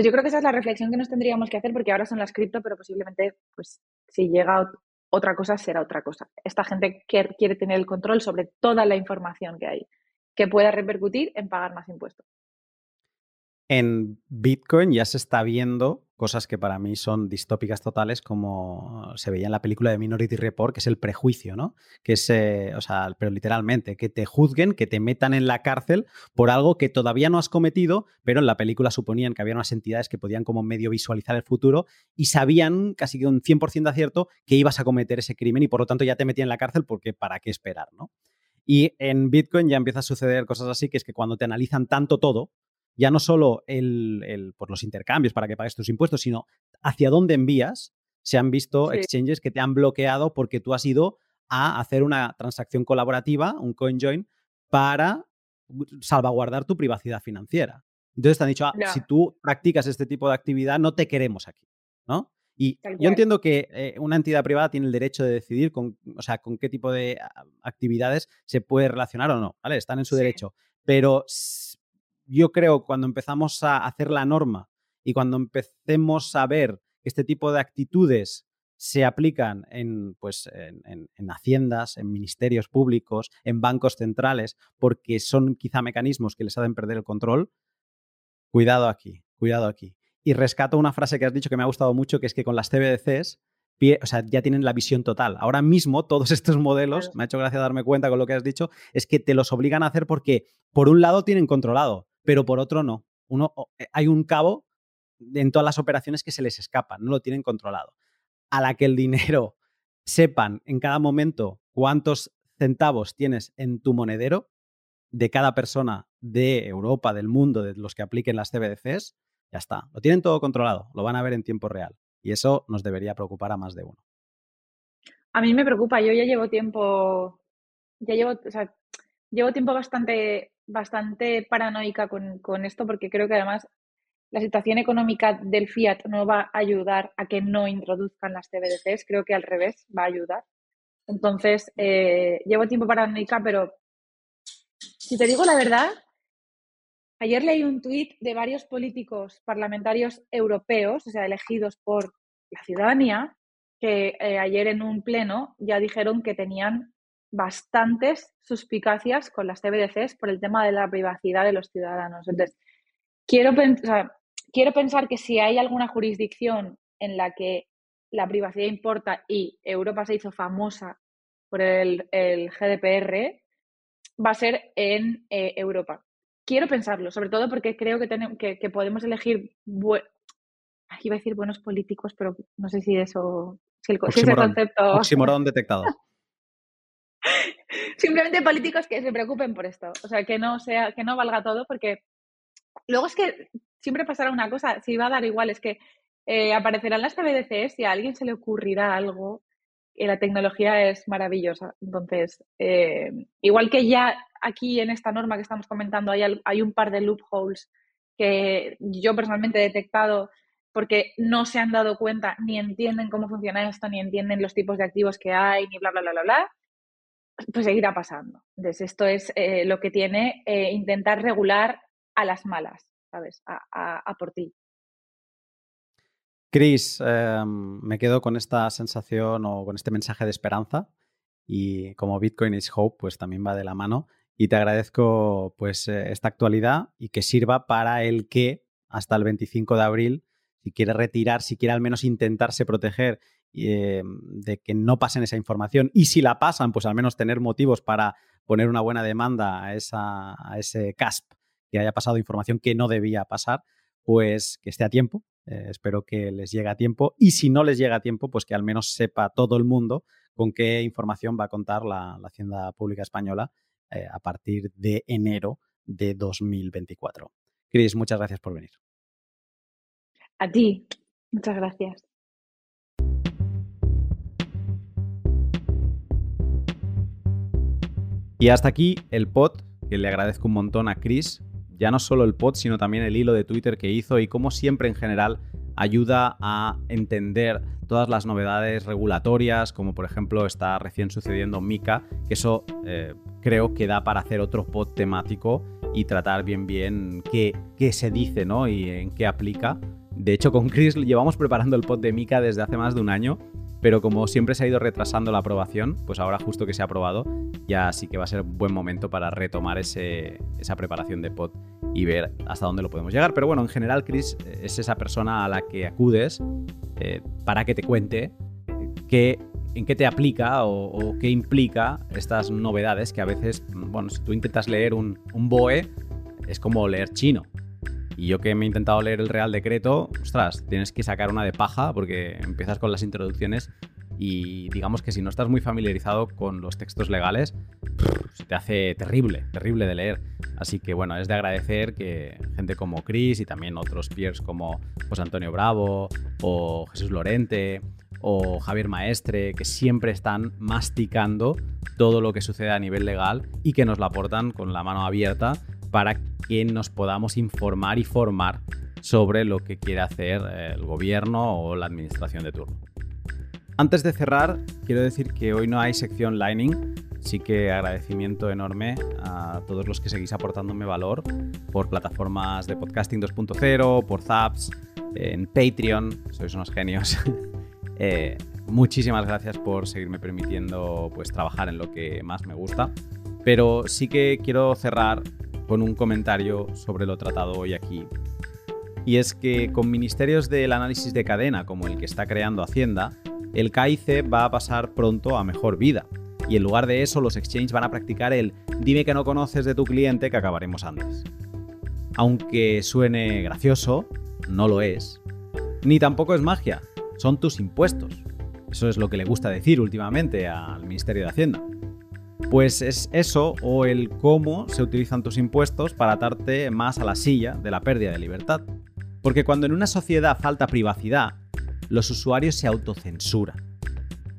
Speaker 1: yo creo que esa es la reflexión que nos tendríamos que hacer porque ahora son las cripto, pero posiblemente, pues, si llega otra cosa, será otra cosa. Esta gente quiere tener el control sobre toda la información que hay, que pueda repercutir en pagar más impuestos.
Speaker 2: En Bitcoin ya se está viendo cosas que para mí son distópicas totales, como se veía en la película de Minority Report, que es el prejuicio, ¿no? Que es, eh, o sea, pero literalmente, que te juzguen, que te metan en la cárcel por algo que todavía no has cometido, pero en la película suponían que había unas entidades que podían como medio visualizar el futuro y sabían casi que un 100% de acierto que ibas a cometer ese crimen y por lo tanto ya te metían en la cárcel porque para qué esperar, ¿no? Y en Bitcoin ya empieza a suceder cosas así, que es que cuando te analizan tanto todo, ya no solo el, por los intercambios para que pagues tus impuestos, sino hacia dónde envías. Se han visto exchanges que te han bloqueado porque tú has ido a hacer una transacción colaborativa, un CoinJoin, para salvaguardar tu privacidad financiera. Entonces te han dicho, ah, si tú practicas este tipo de actividad, no te queremos aquí, ¿no? Y yo entiendo que eh, una entidad privada tiene el derecho de decidir con, o sea, con qué tipo de actividades se puede relacionar o no, ¿vale? Están en su derecho. Pero yo creo cuando empezamos a hacer la norma y cuando empecemos a ver que este tipo de actitudes se aplican en, pues, en, haciendas, en ministerios públicos, en bancos centrales, porque son quizá mecanismos que les hacen perder el control, cuidado aquí, cuidado aquí. Y rescato una frase que has dicho que me ha gustado mucho, que es que con las CBDCs o sea, ya tienen la visión total. Ahora mismo todos [laughs] estos modelos, me ha hecho gracia darme cuenta con lo que has dicho, es que te los obligan a hacer porque por un lado tienen controlado, pero por otro no. Uno, eh, hay un cabo en todas las operaciones que se les escapan, no lo tienen controlado. A la que el dinero [laughs] sepan en cada momento cuántos centavos tienes en tu monedero de cada persona de Europa, del mundo, de los que apliquen las CBDCs, ya está. Lo tienen todo controlado, lo van a ver en tiempo real. Y eso nos debería preocupar a más de uno.
Speaker 1: A mí me preocupa, yo ya llevo tiempo, ya llevo, o sea, llevo tiempo bastante, bastante paranoica con, con esto porque creo que además la situación económica del fiat no va a ayudar a que no introduzcan las CBDCs, creo que al revés va a ayudar. Entonces, eh, llevo tiempo paranoica, pero si te digo la verdad, Ayer leí un tuit de varios políticos parlamentarios europeos, o sea, elegidos por la ciudadanía, que eh, ayer en un pleno ya dijeron que tenían bastantes suspicacias con las CBDCs por el tema de la privacidad de los ciudadanos. Entonces, quiero, quiero pensar que si hay alguna jurisdicción en la que la privacidad importa y Europa se hizo famosa por el, GDPR, va a ser en eh, Europa quiero pensarlo, sobre todo porque creo que, tenemos, que, podemos elegir, iba a decir buenos políticos, pero no sé si eso, si, el, concepto...
Speaker 2: Oximoron detectado. [laughs]
Speaker 1: Simplemente políticos que se preocupen por esto, o sea, que no, sea, que no valga todo, porque luego es que siempre pasará una cosa, si va a dar igual, es que eh, aparecerán las TBDCs y a alguien se le ocurrirá algo y la tecnología es maravillosa. Entonces, eh, igual que ya aquí en esta norma que estamos comentando hay, hay un par de loopholes que yo personalmente he detectado porque no se han dado cuenta ni entienden cómo funciona esto, ni entienden los tipos de activos que hay, ni bla, bla, bla, bla, bla, pues seguirá pasando. Entonces, esto es eh, lo que tiene eh, intentar regular a las malas, ¿sabes? a por ti.
Speaker 2: Cris, em, me quedo con esta sensación o con este mensaje de esperanza y como Bitcoin is Hope, pues también va de la mano y te agradezco pues eh, esta actualidad y que sirva para el que hasta el 25 de abril, si quiere retirar, si quiere al menos intentarse proteger em, de que no pasen esa información y si la pasan, pues al menos tener motivos para poner una buena demanda a, esa, a ese CASP que haya pasado información que no debía pasar, pues que esté a tiempo eh, espero que les llegue a tiempo y si no les llega a tiempo, pues que al menos sepa todo el mundo con qué información va a contar la, Hacienda Pública Española eh, a partir de enero de 2024. Cris, muchas gracias por venir.
Speaker 1: A ti, muchas gracias.
Speaker 2: Y hasta aquí el pod, que le agradezco un montón a Cris ya no solo el pod, sino también el hilo de Twitter que hizo y como siempre en general ayuda a entender todas las novedades regulatorias, como por ejemplo está recién sucediendo Mika, que eso eh, creo que da para hacer otro pod temático y tratar bien bien qué, qué se dice ¿no? y en qué aplica. De hecho, con Chris llevamos preparando el pod de Mika desde hace más de un año pero como siempre se ha ido retrasando la aprobación, pues ahora justo que se ha aprobado, ya sí que va a ser buen momento para retomar esa preparación de pod y ver hasta dónde lo podemos llegar. Pero bueno, en general, Chris eh, es esa persona a la que acudes eh, para que te cuente qué, en qué te aplica o, qué implica estas novedades que a veces, bueno, si tú intentas leer un, un BOE, es como leer chino. Y yo que me he intentado leer el Real Decreto, ostras, tienes que sacar una de paja porque empiezas con las introducciones y digamos que si no estás muy familiarizado con los textos legales, se te hace terrible, terrible de leer. Así que bueno, es de agradecer que gente como Chris y también otros peers como José Antonio Bravo o Jesús Lorente o Javier Maestre, que siempre están masticando todo lo que sucede a nivel legal y que nos lo aportan con la mano abierta para que nos podamos informar y formar sobre lo que quiere hacer el gobierno o la administración de turno. Antes de cerrar, quiero decir que hoy no hay sección Lightning, sí que agradecimiento enorme a todos los que seguís aportándome valor por plataformas de podcasting 2.0, por Zaps, en Patreon, sois unos genios. [laughs] Eh, muchísimas gracias por seguirme permitiendo pues, trabajar en lo que más me gusta. Pero sí que quiero cerrar con un comentario sobre lo tratado hoy aquí. Y es que con ministerios del análisis de cadena como el que está creando Hacienda, el KIC va a pasar pronto a mejor vida. Y en lugar de eso, los exchanges van a practicar el dime que no conoces de tu cliente que acabaremos antes. Aunque suene gracioso, no lo es. Ni tampoco es magia, son tus impuestos. Eso es lo que le gusta decir últimamente al Ministerio de Hacienda. Pues es eso o el cómo se utilizan tus impuestos para atarte más a la silla de la pérdida de libertad. Porque cuando en una sociedad falta privacidad, los usuarios se autocensuran.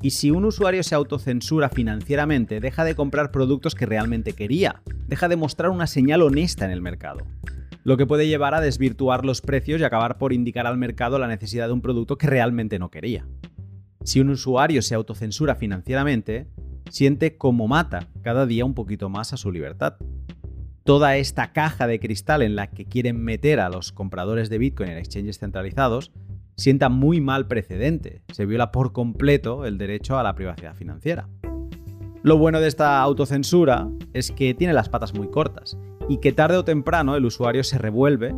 Speaker 2: Y si un usuario se autocensura financieramente, deja de comprar productos que realmente quería, deja de mostrar una señal honesta en el mercado lo que puede llevar a desvirtuar los precios y acabar por indicar al mercado la necesidad de un producto que realmente no quería. Si un usuario se autocensura financieramente, siente como mata cada día un poquito más a su libertad. Toda esta caja de cristal en la que quieren meter a los compradores de Bitcoin en exchanges centralizados sienta muy mal precedente. Se viola por completo el derecho a la privacidad financiera. Lo bueno de esta autocensura es que tiene las patas muy cortas y que tarde o temprano el usuario se revuelve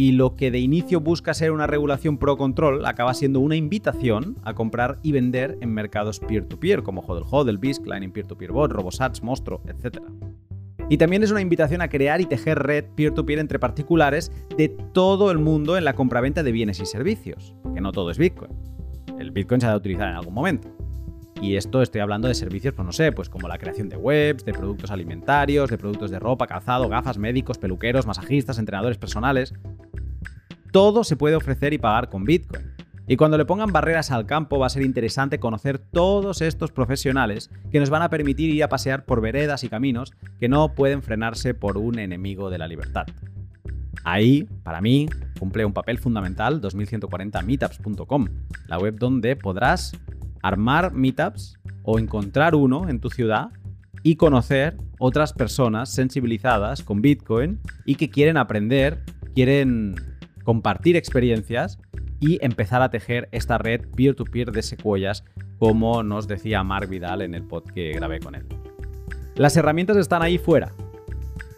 Speaker 2: y lo que de inicio busca ser una regulación pro control acaba siendo una invitación a comprar y vender en mercados peer-to-peer como Hodel Hodel, BISC, Lightning Peer-to-Peer Bot, Robosats, Monstro, etc. Y también es una invitación a crear y tejer red peer-to-peer -peer entre particulares de todo el mundo en la compraventa de bienes y servicios, que no todo es Bitcoin. El Bitcoin se ha de utilizar en algún momento. Y esto estoy hablando de servicios, pues no sé, pues como la creación de webs, de productos alimentarios, de productos de ropa, calzado, gafas, médicos, peluqueros, masajistas, entrenadores personales. Todo se puede ofrecer y pagar con Bitcoin. Y cuando le pongan barreras al campo va a ser interesante conocer todos estos profesionales que nos van a permitir ir a pasear por veredas y caminos que no pueden frenarse por un enemigo de la libertad. Ahí, para mí, cumple un papel fundamental 2140meetups.com, la web donde podrás armar meetups o encontrar uno en tu ciudad y conocer otras personas sensibilizadas con Bitcoin y que quieren aprender, quieren compartir experiencias y empezar a tejer esta red peer-to-peer de secuoyas, como nos decía Mark Vidal en el pod que grabé con él. Las herramientas están ahí fuera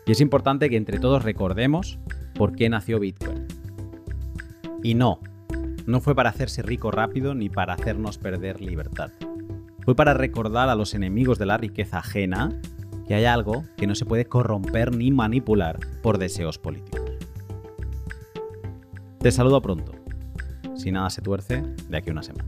Speaker 2: y es importante que entre todos recordemos por qué nació Bitcoin. Y no, no fue para hacerse rico rápido ni para hacernos perder libertad. Fue para recordar a los enemigos de la riqueza ajena que hay algo que no se puede corromper ni manipular por deseos políticos. Te saludo pronto. Si nada se tuerce, de aquí a una semana.